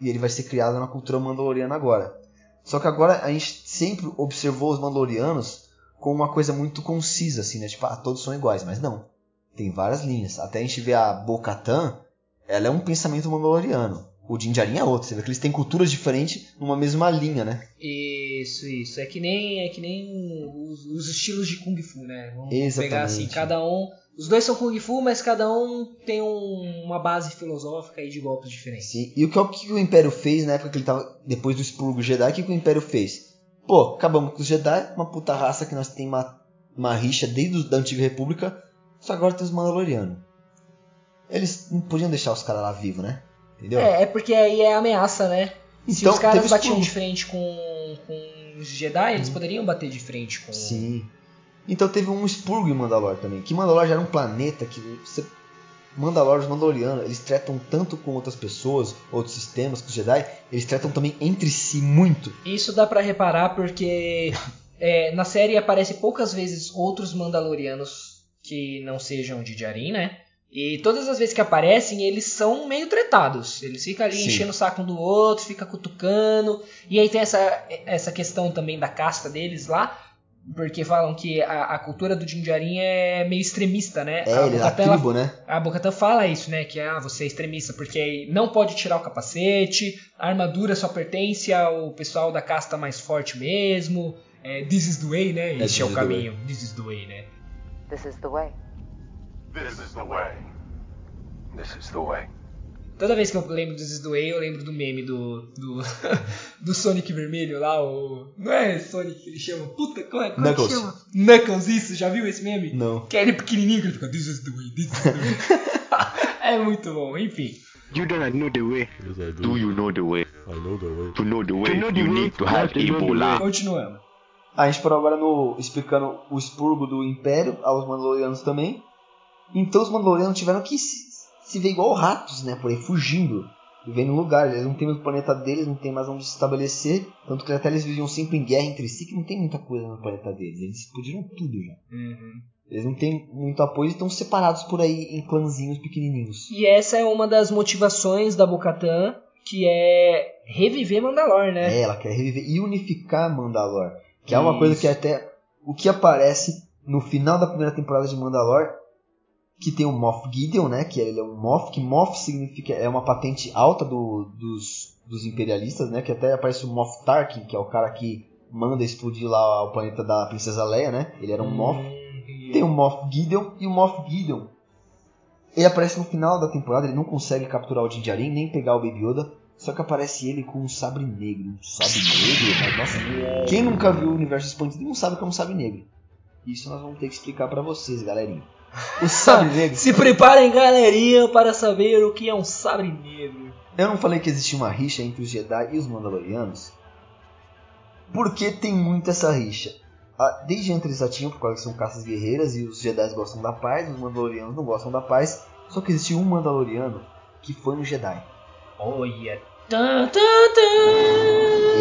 e ele vai ser criado na cultura mandaloriana agora. Só que agora a gente sempre observou os mandalorianos com uma coisa muito concisa assim, né? Tipo, ah, todos são iguais, mas não. Tem várias linhas. Até a gente vê a Bo-Katan, ela é um pensamento mandaloriano. O Din Djarin é outro. Você vê que eles têm culturas diferentes numa mesma linha, né? isso, isso. É que nem, é que nem os, os estilos de Kung Fu, né? Vamos Exatamente. pegar assim, cada um... Os dois são Kung Fu, mas cada um tem um- uma base filosófica aí de golpes diferentes. Sim. E o que, o que o Império fez na época que ele tava. Depois do expurgo Jedi, o que, que o Império fez? Pô, acabamos com os Jedi, uma puta raça que nós tem uma, uma rixa desde a da Antiga República, só agora tem os Mandalorianos. Eles não podiam deixar os caras lá vivos, né? Entendeu? É, é porque aí é ameaça, né? Se Então, os caras batiam de frente com, com os Jedi, eles poderiam bater de frente com... Sim. Então teve um expurgo em Mandalor também. Que Mandalor já era um planeta que você. Mandalor, os Mandalorianos, eles tratam tanto com outras pessoas, outros sistemas, com os Jedi, eles tratam também entre si muito. Isso dá pra reparar porque é, na série aparece poucas vezes outros Mandalorianos que não sejam de Djarin, né? E todas as vezes que aparecem, eles são meio tretados. Eles ficam ali Sim. enchendo o saco um do outro, fica cutucando. E aí tem essa, essa questão também da casta deles lá. Porque falam que a, a cultura do Din Djarin é meio extremista, né? É, a ele é a Bo-Katan, ela- tribo, né? a Bocatan fala isso, né? Que ah, você é extremista, porque não pode tirar o capacete, a armadura só pertence ao pessoal da casta mais forte mesmo. É, this is the way, né? É, Este é this o caminho. This is the way, né? This is the way. Toda vez que eu lembro This is the way, eu lembro do meme do. do, [laughs] do Sonic vermelho lá, o. Não é Sonic que ele chama? Puta, como é, como é que Knuckles. chama? Knuckles, isso, já viu esse meme? Não. Que é ele pequenininho que ele fica This is the way, this is the way. [laughs] é muito bom, enfim. You do not know the way. Yes, I do. Do you know the way? I know the way. To know the way, know the you way, need to have to know Ebola. Continuando. A gente parou agora no explicando o expurgo do Império aos Mandalorianos também. Então os Mandalorianos tiveram que se, se ver igual ratos, né? Por aí, fugindo. Vivendo em lugar. Eles não têm mais o planeta deles, não tem mais onde se estabelecer. Tanto que até eles viviam sempre em guerra entre si, que não tem muita coisa no planeta deles. Eles explodiram tudo já. Eles não têm muito apoio e estão separados por aí em clãzinhos pequenininhos. E essa é uma das motivações da Bocatan, que é reviver Mandalor, né? É, ela quer reviver e unificar Mandalor. Que é uma Isso. coisa que até. O que aparece no final da primeira temporada de Mandalor. Que tem o Moff Gideon, né? Que ele é um Moff. Que Moff significa. É uma patente alta do- dos, dos imperialistas, né? Que até aparece o Moff Tarkin, que é o cara que manda explodir lá o planeta da Princesa Leia, né? Ele era um Moff. Tem o Moff Gideon e o Moff Gideon. Ele aparece no final da temporada, ele não consegue capturar o Din Djarin, nem pegar o Baby Yoda. Só que aparece ele com um sabre negro. Um sabre negro? Mas, nossa, quem nunca viu o universo expandido não sabe o que é um sabre negro. Isso nós vamos ter que explicar pra vocês, galerinha. O sabre [laughs] negro. Se preparem, galerinha, para saber o que é um sabre negro. Eu não falei que existia uma rixa entre os Jedi e os Mandalorianos? Porque tem muito essa rixa. Ah, Desde antes eles já tinham, por causa que são caças guerreiras e os Jedi gostam da paz, os Mandalorianos não gostam da paz. Só que existiu um Mandaloriano que foi um Jedi. Olha. Tan.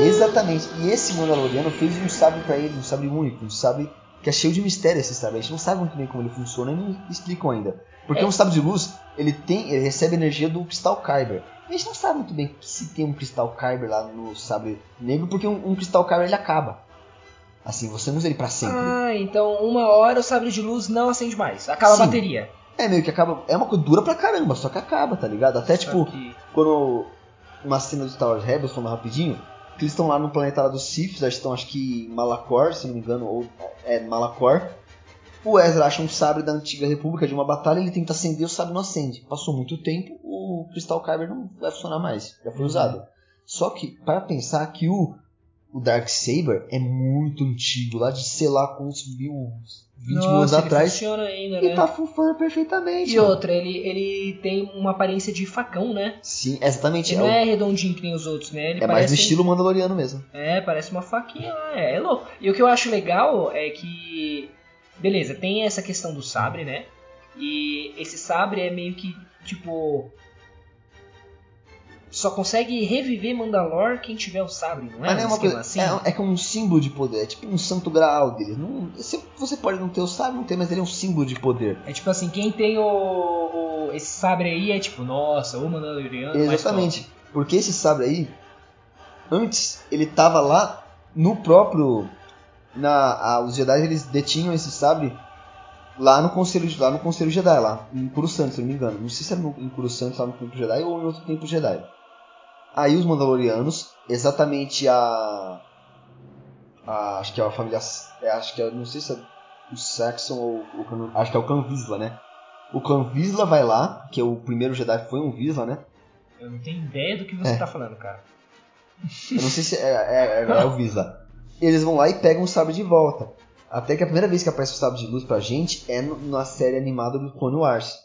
Exatamente. E esse Mandaloriano fez um sabre pra ele, um sabre único, um sabre que é cheio de mistério esse sabre. A gente não sabe muito bem como ele funciona e não explicam ainda. Porque É. um sabre de luz, ele tem, ele recebe energia do cristal Kyber. A gente não sabe muito bem se tem um cristal Kyber lá no sabre negro, porque um, um cristal Kyber ele acaba. Assim, você não usa ele pra sempre. Ah, então uma hora o sabre de luz não acende mais. Acaba Sim. a bateria. É meio que acaba. É uma coisa dura pra caramba, só que acaba, tá ligado? Até tipo, quando uma cena do Star Wars Rebels, falando rapidinho, eles estão lá no planeta lá dos Siths, eles estão acho que em Malacor, se não me engano, ou é Malacor. O Ezra acha um sabre da antiga república de uma batalha, ele tenta acender, o sabre não acende. Passou muito tempo, o Crystal Kyber não vai funcionar mais, já foi usado. Só que, para pensar que o, o Dark Saber é muito antigo, lá de sei lá quantos mil, 20 mil anos Nossa, ele atrás, funciona ainda, e né? tá funcionando perfeitamente. E mano. outra, ele, ele tem uma aparência de facão, né? Sim, exatamente. Ele É, não é redondinho que nem os outros, né? Ele é mais parece do estilo Mandaloriano mesmo. É, parece uma faquinha, é, é louco. E o que eu acho legal é que. Beleza, tem essa questão do sabre, né? E esse sabre é meio que, tipo. Só consegue reviver Mandalor quem tiver o sabre, não é? Mas é um uma coisa. assim? É, é como um símbolo de poder, é tipo um santo graal dele. Não, você, você pode não ter o sabre, não ter, mas ele é um símbolo de poder. É tipo assim, quem tem o, o- esse sabre aí é tipo, nossa, o Mandaloriano Exatamente. Porque esse sabre aí, antes, ele tava lá no próprio. Na, a- os Jedi eles detinham esse sabre lá no Conselho, lá no Conselho Jedi, lá em Coruscant, se não me engano. Não sei se era no, em Coruscant, lá no Templo Jedi, ou em outro Templo Jedi. Aí os Mandalorianos, exatamente a. a acho que é a família. é, acho que é, não sei se é o Saxon ou o acho que é o clã Vizsla, né? O clã Vizsla vai lá, que o primeiro Jedi foi um Vizsla, né? Eu não tenho ideia do que você É. tá falando, cara. Eu não sei se é, é, é- é o Vizsla. Eles vão lá e pegam o sabre de volta. Até que a primeira vez que aparece o sabre de luz pra gente é na série animada do Clone Wars.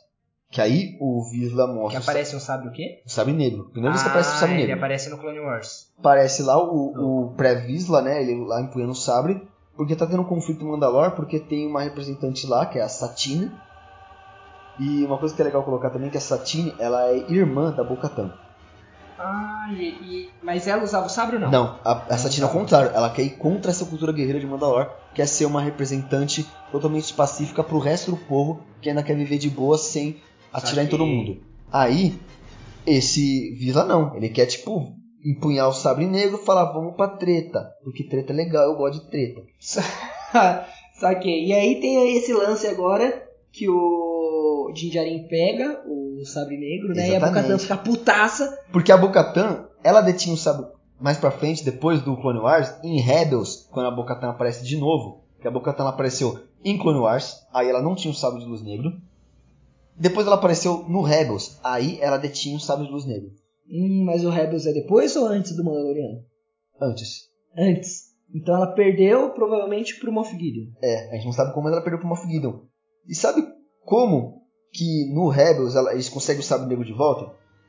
Que aí o Vizsla Que mostra o sa- aparece um sabre o quê? o sabre negro. Primeira vez que aparece o Ah, sabre ele negro. aparece no Clone Wars. Aparece lá o, o pré-Vizsla, né? Ele lá empunhando o sabre. Porque tá tendo um conflito Mandalor, porque tem uma representante lá, que é a Satine. E uma coisa que é legal colocar também, que a Satine, ela é irmã da Bo-Katan. Ah, e, e- mas ela usava o sabre ou não? Não, a, a Satine ao contrário, ela quer ir contra essa cultura guerreira de Mandalor, quer ser uma representante totalmente pacífica pro resto do povo que ainda quer viver de boa sem atirar em todo mundo. Aí, esse Vila não, ele quer tipo empunhar o sabre negro e falar vamos pra treta, porque treta é legal, eu gosto de treta. [laughs] Saquei. E aí tem esse lance agora que o Jinjarin pega o sabre negro, né? E a Exatamente. Bocatan fica putaça. Porque a Bo-Katan, ela detinha o sabre mais pra frente, depois do Clone Wars, em Rebels, quando a Bo-Katan aparece de novo, que a Bo-Katan ela apareceu em Clone Wars, aí ela não tinha o sabre de luz negro. Depois ela apareceu no Rebels, aí ela detinha o sabre de luz negro. Hum, mas o Rebels é depois ou antes do Mandaloriano? Antes. Antes. Então ela perdeu provavelmente pro Moff Gideon. É, a gente não sabe como ela perdeu pro Moff Gideon. E sabe como que no Rebels ela- eles conseguem o sabre negro de volta?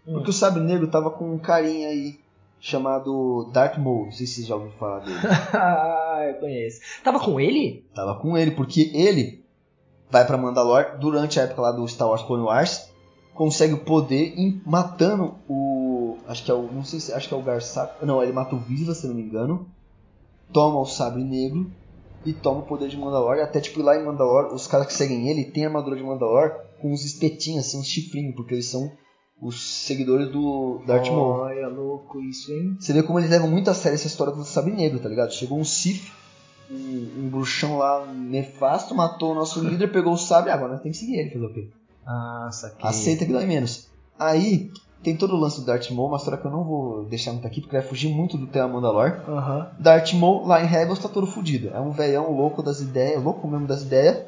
Hum. Porque o sabre negro tava com um carinha aí chamado Darth Maul, não sei se vocês já ouviram falar dele. [laughs] ah, eu conheço. Tava com ele? Tava com ele, porque ele vai pra Mandalor durante a época lá do Star Wars Clone Wars, consegue o poder em matando o. Acho que é o. Não sei se. Acho que é o Garsac. Não, ele mata o Vizsla, se não me engano. Toma o sabre negro e toma o poder de Mandalor. E até tipo lá em Mandalor, os caras que seguem ele tem a armadura de Mandalor com uns espetinhos, assim, uns chifrinhos, porque eles são os seguidores do Darth Maul. Olha, louco isso, hein? Você vê como eles levam muito a sério essa história do sabre negro, tá ligado? Chegou um Sith, um, um bruxão lá nefasto, matou o nosso líder, pegou o sabre, agora nós temos que seguir ele, fazer o quê? Ah, saquei. Aceita que dói menos. Aí, tem todo o lance do Darth Maul, uma história que eu não vou deixar muito aqui, porque vai fugir muito do tema Mandalor. Aham. Darth Maul, lá em Rebels, tá todo fudido. É um velhão louco das ideias, louco mesmo das ideias.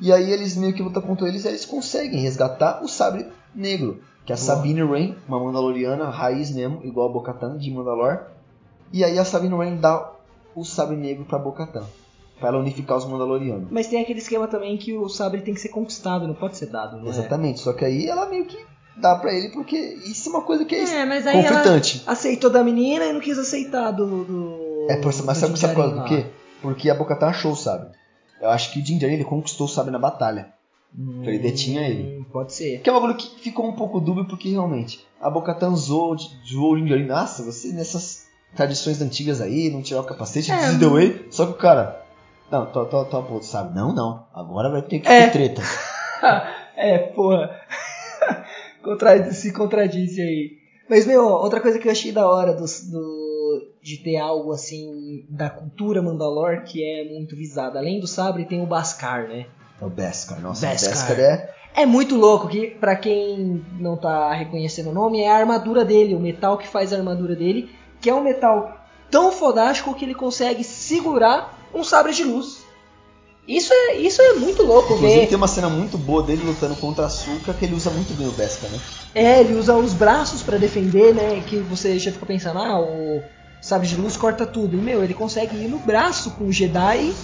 E aí eles meio que lutam contra eles e eles conseguem resgatar o sabre negro. Que é a. Sabine Wren, uma Mandaloriana, raiz mesmo, igual a Bo-Katan de Mandalor. E aí a Sabine Wren dá o sabre negro pra Bo-Katan. Pra ela unificar os Mandalorianos. Mas tem aquele esquema também que o sabre tem que ser conquistado, não pode ser dado, não é? Exatamente, só que aí ela meio que dá pra ele porque isso é uma coisa que é, É, mas aí ela conflitante. aceitou da menina e não quis aceitar do. do É, por, mas do sabe, sabe por do lá. quê? Porque a Bo-Katan achou o sabre. Eu acho que o Djarin, ele conquistou o sabre na batalha. Hum, Ele detinha ele. Pode ser. Que é um bagulho que ficou um pouco dúbio, porque realmente a Bocatan zoou, zoou o Djarin. Nossa, você nessas tradições antigas aí, não tirar o capacete, É, way. Só que o cara, Não, to, to, to, pô, sabe? Não, não. Agora vai ter que É. ter treta. [laughs] é, porra. [laughs] Contra- se contradiz aí. Mas, meu, outra coisa que eu achei da hora do, do- de ter algo assim da cultura Mandalor que é muito visada. Além do sabre, tem o Bascar, né? É o Beskar. Nossa, Beskar. o Beskar é. É muito louco que, pra quem não tá reconhecendo o nome, é a armadura dele, o metal que faz a armadura dele, que é um metal tão fodástico que ele consegue segurar um sabre de luz. Isso é, isso é muito louco Inclusive ver. tem uma cena muito boa dele lutando contra a que ele usa muito bem o Beskar, né? É, ele usa os braços pra defender, né? Que você já fica pensando, ah, o sabre de luz corta tudo. E, meu, ele consegue ir no braço com o Jedi.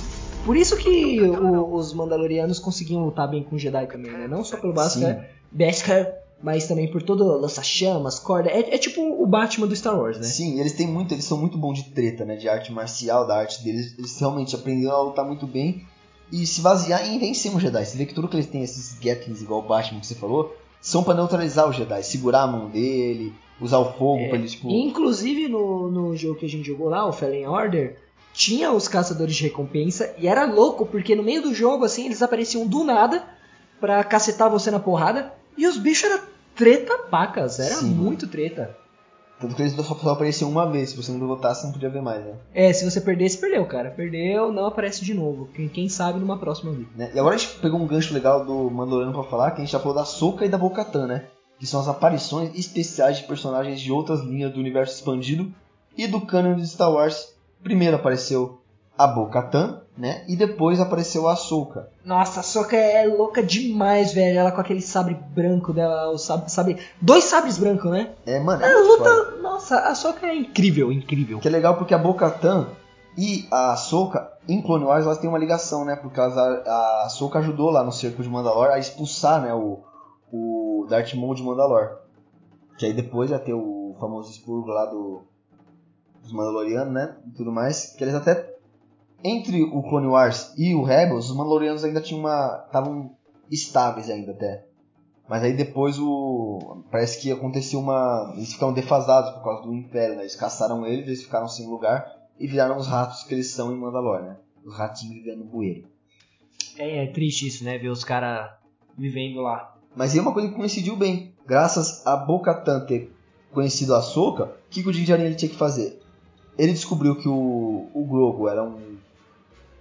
Por isso que o- os Mandalorianos conseguiam lutar bem com o Jedi também, né? Não só pelo Beskar, Beskar mas também por todo lança-chamas, corda. É, é tipo o Batman do Star Wars, né? Sim, eles têm muito, eles são muito bons de treta, né? De arte marcial, da arte deles. Eles realmente aprenderam a lutar muito bem e se basear em vencer um Jedi. Você vê que tudo que eles têm, esses Gatlings, igual o Batman que você falou, são pra neutralizar o Jedi, segurar a mão dele, usar o fogo pra ele, tipo. Inclusive no, no jogo que a gente jogou lá, o Fallen Order, tinha os caçadores de recompensa e era louco porque no meio do jogo, assim, eles apareciam do nada pra cacetar você na porrada e os bichos eram treta pacas, era Sim. muito treta. Tanto que eles só, só apareciam uma vez, se você não você não podia ver mais, né? É, se você perdesse, perdeu, cara. Perdeu, não aparece de novo. Quem, quem sabe numa próxima vida. né? E agora a gente pegou um gancho legal do Mandaloriano pra falar, que a gente já falou da Soka e da Bo-Katan, né? Que são as aparições especiais de personagens de outras linhas do universo expandido e do canon de Star Wars. Primeiro apareceu a Bo-Katan, né? E depois apareceu a Ahsoka. Nossa, a Soca é louca demais, velho. Ela com aquele sabre branco dela, o sabre, sabre dois sabres brancos, né? É, mano, é muito foda. luta, nossa, a Soca é incrível, incrível. Que é legal porque a Bo-Katan e a Ahsoka, em Clone Wars, elas têm uma ligação, né? Porque elas, a, a Ahsoka ajudou lá no cerco de Mandalor a expulsar, né? O, o Darth Maul de Mandalor. Que aí depois ia ter o famoso expurgo lá do, dos Mandalorianos, né? E tudo mais. Que eles até... Entre o Clone Wars e o Rebels, os Mandalorianos ainda tinham uma... Estavam estáveis ainda até. Mas aí depois o. Parece que aconteceu uma. Eles ficaram defasados por causa do Império, né? Eles caçaram eles, eles ficaram sem lugar e viraram os ratos que eles são em Mandalor, né? Os ratinhos vivendo no bueiro. É, é triste isso, né? Ver os caras vivendo lá. Mas aí é uma coisa que coincidiu bem. Graças a Bo-Katan ter conhecido a Soka, o que, que o ele tinha que fazer? Ele descobriu que o, o Grogu era um,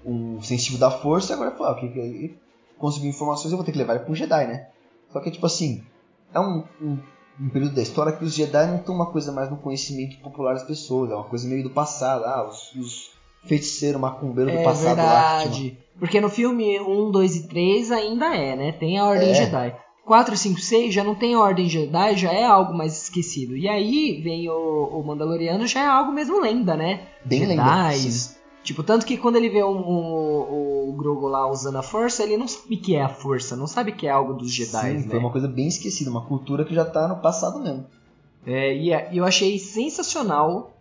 um sensível da força agora falou, ah, que, que, conseguiu informações eu vou ter que levar ele para um Jedi, né? Só que, tipo assim, é um, um, um período da história que os Jedi não estão uma coisa mais no conhecimento popular das pessoas, é uma coisa meio do passado. Ah, os, os feiticeiros, macumbeiros do É passado lá. que tinham- verdade. Porque no filme 1, 2 e 3 ainda é, né? Tem a Ordem É. Jedi. 4, 5, 6 já não tem a Ordem Jedi, já é algo mais esquecido. E aí vem o, o Mandaloriano, já é algo mesmo lenda, né? Bem lenda, Jedis. sim. Tipo, tanto que quando ele vê o, o, o Grogu lá usando a força, ele não sabe que é a força, não sabe que é algo dos Jedi, Sim, né? foi uma coisa bem esquecida, uma cultura que já tá no passado mesmo. É, e é- e eu achei sensacional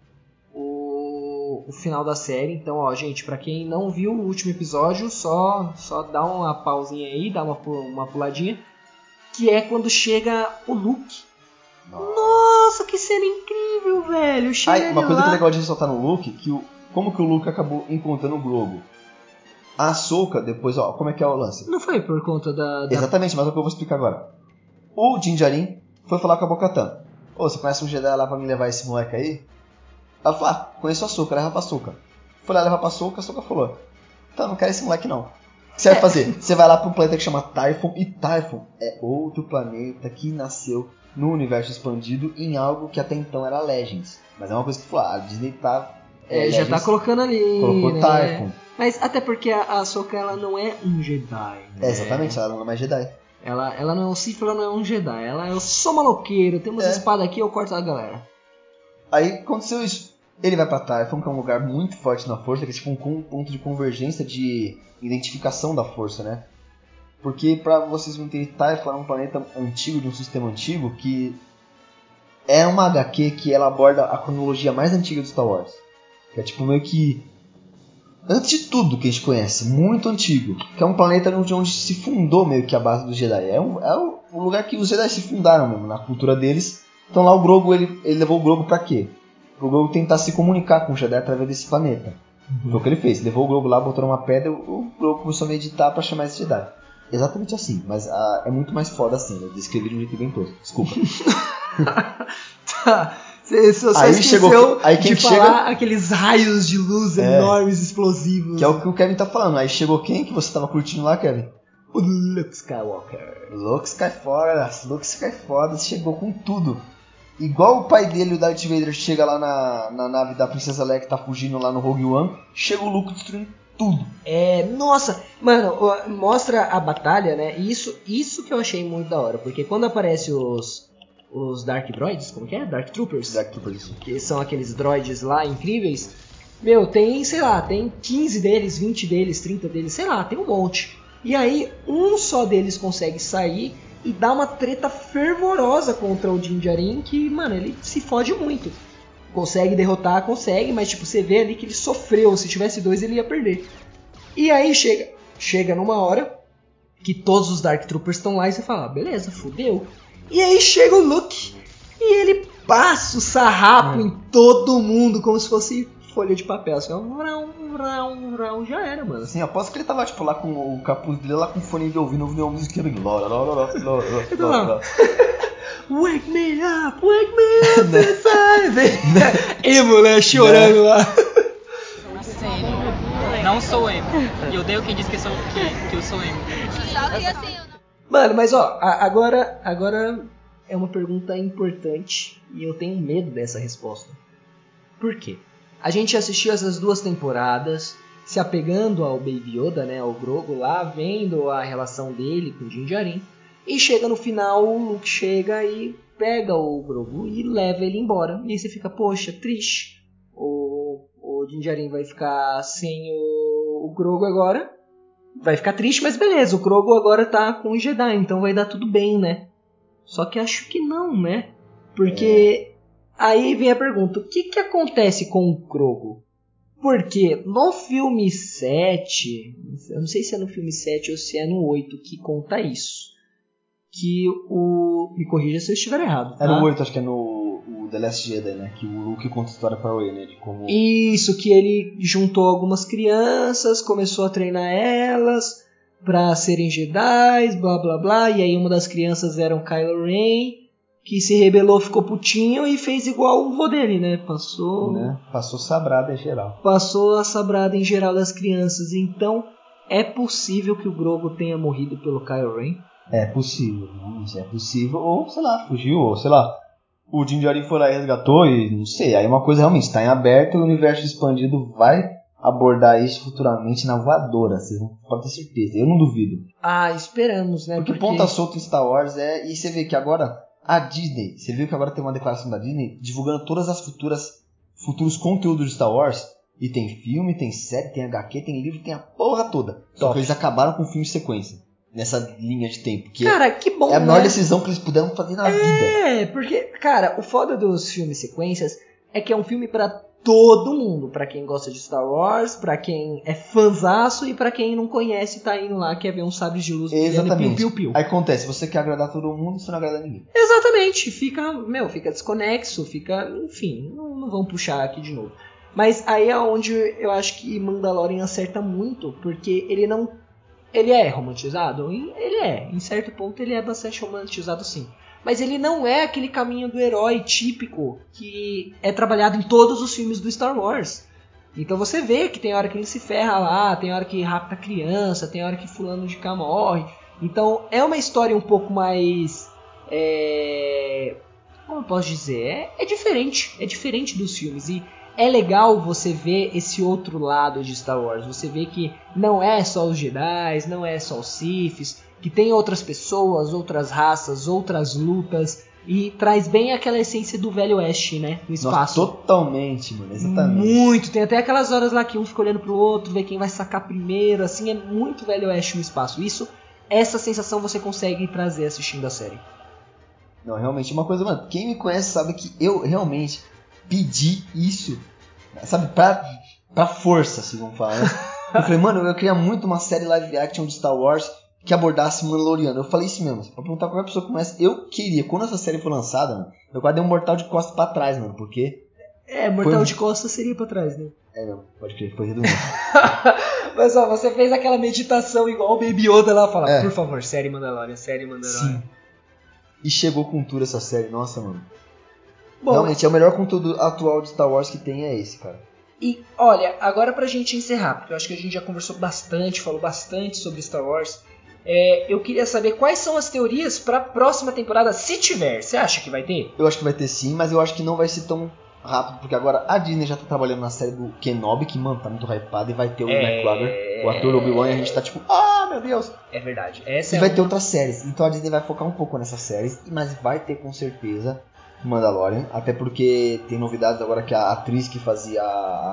o, o final da série. Então, ó, gente, pra quem não viu o último episódio, só só dá uma pausinha aí, dá uma, uma puladinha. Que é quando chega o Luke. Nossa, que cena incrível, velho! Chega Aí, uma coisa lá. que é legal de ressaltar no Luke, que o, como que o Luke acabou encontrando o Grogu. A Ahsoka, depois, ó, como é que é o lance? Não foi por conta da. da- Exatamente, mas é o que eu vou explicar agora. O Din Djarin foi falar com a Bo-Katan. Ô, você conhece um Jedi lá pra me levar esse moleque aí? Ela falou, ah, conheço a Ahsoka, leva pra Ahsoka. Foi lá levar pra Ahsoka, a Ahsoka falou, então, não quero esse moleque não. O que você vai fazer? Você vai lá pra um planeta que chama Typhon, e Typhon é outro planeta que nasceu no universo expandido em algo que até então era Legends. Mas é uma coisa que, falou, ah, a Disney tá... É, já tá colocando ali. Colocou né? Typhon. Mas até porque a a Ahsoka ela não é um Jedi. né? É, exatamente, ela não é mais Jedi. Ela, ela não é um Sith, ela não é um Jedi. Ela é sou maloqueiro, tem umas É. espadas aqui, eu corto a galera. Aí aconteceu isso. Ele vai pra Typhon, que é um lugar muito forte na força, que é tipo um ponto de convergência de identificação da força, né? Porque pra vocês não entenderem, Typhon é um planeta antigo, de um sistema antigo, que é uma HQ que ela aborda a cronologia mais antiga do Star Wars. Que é tipo meio que. Antes de tudo que a gente conhece, muito antigo. Que é um planeta onde, onde se fundou meio que a base dos Jedi. É, um, é lugar que os Jedi se fundaram mesmo, na cultura deles. Então lá o Grogu, ele, ele levou o Grogu pra quê? Pro Grogu tentar se comunicar com o Jedi através desse planeta. Foi o que ele fez. Levou o Grogu lá, botou numa pedra, o Grogu começou a meditar pra chamar esse Jedi. Exatamente assim, mas ah, é muito mais foda assim, eu descrevi de um jeito bem tosco. Desculpa. [laughs] [laughs] Tá. Você só, Aí esqueceu chegou- aí quem de chega- falar aqueles raios de luz É. enormes, explosivos. que é o que o Kevin tá falando. Aí chegou quem que você tava curtindo lá, Kevin? o Luke Skywalker. Luke Skyforce, Luke Skyforce chegou com tudo. Igual o pai dele, o Darth Vader, chega lá na, na nave da Princesa Leia que tá fugindo lá no Rogue One, chega o Luke destruindo tudo. É, nossa, mano, mostra a batalha, né? Isso, isso que eu achei muito da hora, porque quando aparece os os Dark Droids, como que é? Dark Troopers, Darth Troopers. que são aqueles droids lá incríveis. Meu, tem, sei lá, tem 15 deles, 20 deles, 30 deles, sei lá, tem um monte. E aí, um só deles consegue sair e dá uma treta fervorosa contra o Din Djarin, que, mano, ele se fode muito. Consegue derrotar, consegue, mas tipo, você vê ali que ele sofreu. Se tivesse dois, ele ia perder. E aí chega, chega numa hora que todos os Dark Troopers estão lá e você fala, ah, beleza, fudeu. E aí chega o Luke e ele passa o sarrapo em todo mundo como se fosse folha de papel. Assim, ó, vrão, vrão, vrão, já era, mano. Assim, aposto que ele tava, tipo, lá com o capuz dele, lá com o fone de ouvido, ouvindo uma musiquinha bem... Lá, lá, lá, lá, lá, lá, lá, tô lá, lá. lá. Wake me up, wake me up inside. [laughs] Emo, né? Chorando lá. Sério. Não sou emo. E eu odeio quem diz que, sou, que, que eu sou emo. Só que assim, não... Mano, mas ó, agora, agora é uma pergunta importante e eu tenho medo dessa resposta. Por quê? A gente assistiu essas duas temporadas, se apegando ao Baby Yoda, né, ao Grogu lá, vendo a relação dele com o Din Djarin, e chega no final, o Luke chega e pega o Grogu e leva ele embora. E aí você fica, poxa, triste. O, o Din Djarin vai ficar sem o, o Grogu agora, vai ficar triste, mas beleza, o Grogu agora tá com o Jedi, então vai dar tudo bem, né? Só que acho que não, né? Porque aí vem a pergunta: o que que acontece com o Grogu? Porque no filme 7, eu não sei se é no filme 7 ou se é no 8 que conta isso. Que o. Me corrija se eu estiver errado. Tá? Era o 8, acho que é no The Last Jedi, né? Que o Luke conta a história pra Rey, né? De como... Isso, que ele juntou algumas crianças, começou a treinar elas pra serem Jedi, blá blá blá, e aí uma das crianças era o Kylo Ren, que se rebelou, ficou putinho e fez igual o vô dele, né? Passou, Né? Passou sabrada em geral. passou a sabrada em geral das crianças. Então, é possível que o Grogu tenha morrido pelo Kylo Ren? É possível, realmente é possível. Ou, sei lá, fugiu, ou sei lá. O Din Djarin foi lá e resgatou e não sei. Aí uma coisa realmente está em aberto e o universo expandido vai abordar isso futuramente na voadora. Vocês podem ter certeza. Eu não duvido. Ah, esperamos, né? Porque, ponta solta em Star Wars é. E você vê que agora a Disney. Você viu que agora tem uma declaração da Disney divulgando todas as futuras futuros conteúdos de Star Wars. E tem filme, tem série, tem HQ, tem livro, tem a porra toda. Só Top. que eles acabaram com o filme de sequência. Nessa linha de tempo. Que Cara, que bom, é a né? maior decisão que eles puderam fazer na vida. É, porque, cara, o foda dos filmes sequências é que é um filme pra todo mundo, Pra quem gosta de Star Wars, pra quem é fanzaço e pra quem não conhece tá indo lá quer ver um sabre de luz e Exatamente. piu, piu, piu. Aí acontece, você quer agradar todo mundo, você não agrada ninguém. Exatamente, fica, meu, fica desconexo, fica, enfim, não, não vamos puxar aqui de novo. Mas aí é onde eu acho que Mandalorian acerta muito, porque ele não ele é romantizado, ele é, em certo ponto ele é bastante romantizado sim. Mas ele não é aquele caminho do herói típico que é trabalhado em todos os filmes do Star Wars. Então você vê que tem hora que ele se ferra lá, tem hora que rapta criança, tem hora que fulano de cá morre. Então é uma história um pouco mais. É... Como eu posso dizer? É, é diferente. É diferente dos filmes. E é legal você ver esse outro lado de Star Wars. Você vê que não é só os Jedi, não é só os Siths, que tem outras pessoas, outras raças, outras lutas. E traz bem aquela essência do Velho Oeste, né? No espaço. Nossa, totalmente, mano. Exatamente. Muito. Tem até aquelas horas lá que um fica olhando pro outro, vê quem vai sacar primeiro. Assim, é muito Velho Oeste no espaço. Isso, essa sensação você consegue trazer assistindo a série. Não, realmente, uma coisa, mano, quem me conhece sabe que eu realmente pedi isso, sabe, pra, pra força, assim, vamos falar, né? [laughs] Eu falei, mano, eu queria muito uma série live action de Star Wars que abordasse Mandaloriano. Eu falei isso mesmo, pra perguntar pra qualquer pessoa que conhece, eu queria. Quando essa série foi lançada, mano, eu quase dei um mortal de costas pra trás, mano, porque É, mortal Foi- de costas seria pra trás, né? É mesmo, pode crer, foi redundante. [laughs] Mas ó, você fez aquela meditação igual o Baby Yoda lá, fala, É. por favor, série Mandalorian, série Mandalorian. Sim. E chegou com tudo essa série, nossa, mano. Bom, Realmente, é o melhor conteúdo atual de Star Wars que tem, é esse, cara. E olha, agora pra gente encerrar, porque eu acho que a gente já conversou bastante, falou bastante sobre Star Wars. é, eu queria saber quais são as teorias pra próxima temporada, se tiver. Você acha que vai ter? Eu acho que vai ter sim, mas eu acho que não vai ser tão rápido, porque agora a Disney já tá trabalhando na série do Kenobi, que, mano, tá muito hypado, e vai ter o É. McLagger, o ator Obi-Wan, e a gente tá tipo, ah, meu Deus! É verdade. Essa E é vai uma- ter outras séries, então a Disney vai focar um pouco nessas séries, mas vai ter com certeza Mandalorian, até porque tem novidades agora que a atriz que fazia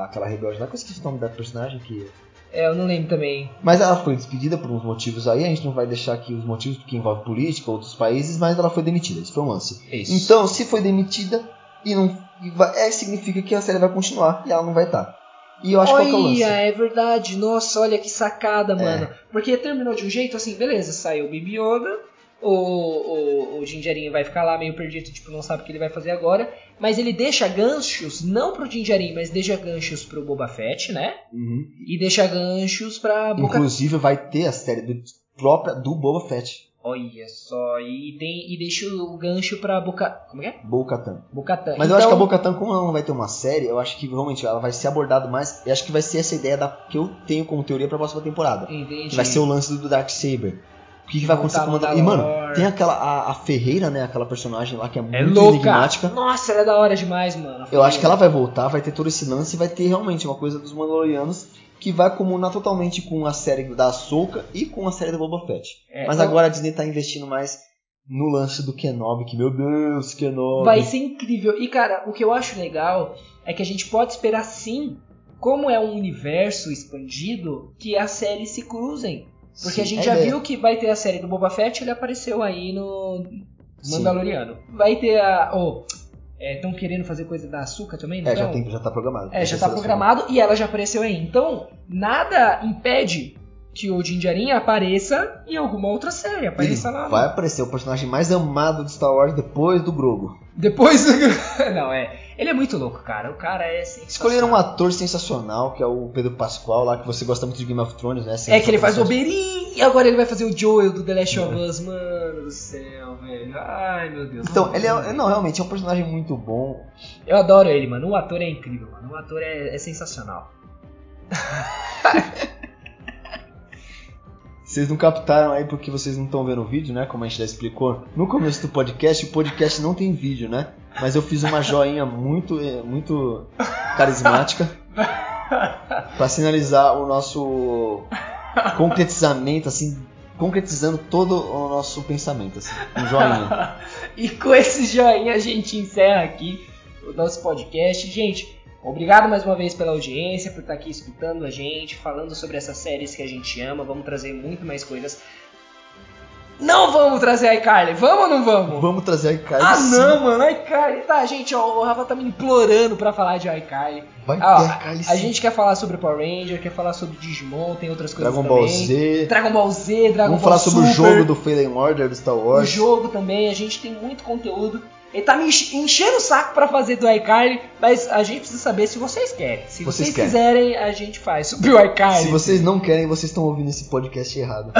aquela rebelde lá, que eu esqueci o nome da personagem, que É, eu não lembro também. Mas ela foi despedida por uns motivos aí, a gente não vai deixar aqui os motivos porque envolve política, outros países, mas ela foi demitida, isso foi um lance. Isso. Então, se foi demitida, e não é, significa que a série vai continuar e ela não vai estar. E eu acho que é o lance. Olha, é verdade. Nossa, olha que sacada, É. mano. Porque terminou de um jeito assim, beleza, saiu o Baby Yoda, o, o, o Jinjarinho vai ficar lá meio perdido, tipo, não sabe o que ele vai fazer agora. Mas ele deixa ganchos, não pro Jinjarin, mas deixa ganchos pro Boba Fett, né? Uhum. E deixa ganchos pra Boca... Inclusive vai ter a série do, própria do Boba Fett, Olha só, e, tem, e deixa o gancho pra Boca... Como é que é? Bo-Katan. Bocatan. Mas eu acho que a Bo-Katan, como ela não vai ter uma série, eu acho que realmente ela vai ser abordada mais, eu acho que vai ser essa ideia da, que eu tenho como teoria pra próxima temporada. Entendi. Que vai ser o lance do Dark Saber. O que, que vai acontecer com o no Mandalorian? E, mano, Mandalor. tem aquela. A, a Ferreira, né? Aquela personagem lá que é muito É louca. enigmática. Nossa, ela é da hora demais, mano. Eu acho que ela vai voltar, vai ter todo esse lance e vai ter realmente uma coisa dos Mandalorianos que vai comunar totalmente com a série da Ahsoka e com a série do Boba Fett. É, Mas então- agora a Disney tá investindo mais no lance do Kenobi, que meu Deus, Kenobi. Vai ser incrível. E cara, o que eu acho legal é que a gente pode esperar sim, como é um universo expandido, que as séries se cruzem. Porque Sim, a gente é já ideia. viu que vai ter a série do Boba Fett, ele apareceu aí no Sim. Mandaloriano. Vai ter a. Oh, Estão querendo fazer coisa da Açúcar também? não É, já, tão? tem, já tá programado. É, já tá programado e ela já apareceu aí. Então, nada impede que o Jinjarin apareça em alguma outra série. Ele Apareça lá. vai aparecer o personagem mais amado de Star Wars depois do Grogu. Depois. [laughs] Não, é. Ele é muito louco, cara. O cara é sensacional. Escolheram um ator sensacional, que é o Pedro Pascoal lá, que você gosta muito de Game of Thrones, né? É que ele faz o. Oberyn e agora ele vai fazer o Joel do The Last of Us. Mano do céu, velho. Ai, meu Deus. Então, ele é. Não, realmente é um personagem muito bom. Eu adoro ele, mano. O ator é incrível, mano. O ator é, é sensacional. [laughs] Vocês não captaram aí porque vocês não estão vendo o vídeo, né? Como a gente já explicou. No começo do podcast, o podcast não tem vídeo, né? Mas eu fiz uma joinha muito, eh, muito carismática [laughs] pra sinalizar o nosso concretizamento, assim, concretizando todo o nosso pensamento, assim, um joinha. [laughs] E com esse joinha a gente encerra aqui o nosso podcast. Gente, obrigado mais uma vez pela audiência, por estar aqui escutando a gente, falando sobre essas séries que a gente ama. Vamos trazer muito mais coisas. Não vamos trazer a iCarly, vamos ou não vamos? Vamos trazer a iCarly. Ah sim. não, mano, iCarly. Tá, gente, ó, o Rafa tá me implorando pra falar de iCarly. Vai Ah, ter iCarly a sim. gente quer falar sobre Power Ranger, quer falar sobre Digimon, tem outras coisas Dragon também. Ball Z. Dragon Ball Z, Dragon Vamos Ball falar sobre o Super, jogo do Fallen Order do Star o Wars. jogo também, a gente tem muito conteúdo. Ele tá me enche- enchendo o saco pra fazer do iCarly, mas a gente precisa saber se vocês querem. Se vocês, Vocês querem. quiserem, a gente faz sobre o iCarly. Se vocês não querem, vocês estão ouvindo esse podcast errado. [laughs]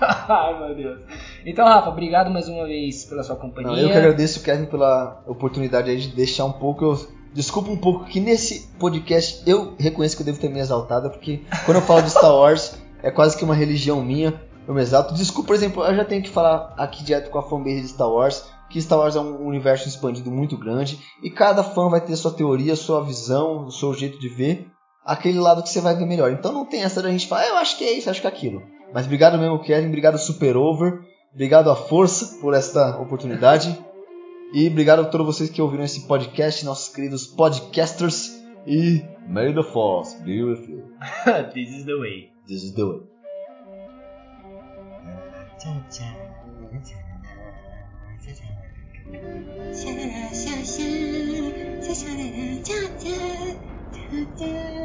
Ai, meu Deus. Então, Rafa, obrigado mais uma vez pela sua companhia. Não, eu que agradeço, Kevin, pela oportunidade de deixar um pouco. Eu, desculpa um pouco que nesse podcast eu reconheço que eu devo ter me exaltado, porque quando eu falo de Star [laughs] Wars é quase que uma religião minha. Eu me exalto. Desculpa, por exemplo, eu já tenho que falar aqui direto com a fanbase de Star Wars. Que Star Wars é um universo expandido muito grande e cada fã vai ter sua teoria, sua visão, o seu jeito de ver aquele lado que você vai ver melhor. Então não tem essa da gente falar, "Ah, eu acho que é isso, acho que é aquilo. Mas obrigado mesmo, Kevin, obrigado Super Over, obrigado à Força por esta oportunidade. E obrigado a todos vocês que ouviram esse podcast, nossos queridos podcasters. E May the Force be with you. [laughs] This is the way. This is the way. 谢谢谢谢谢谢谢谢谢谢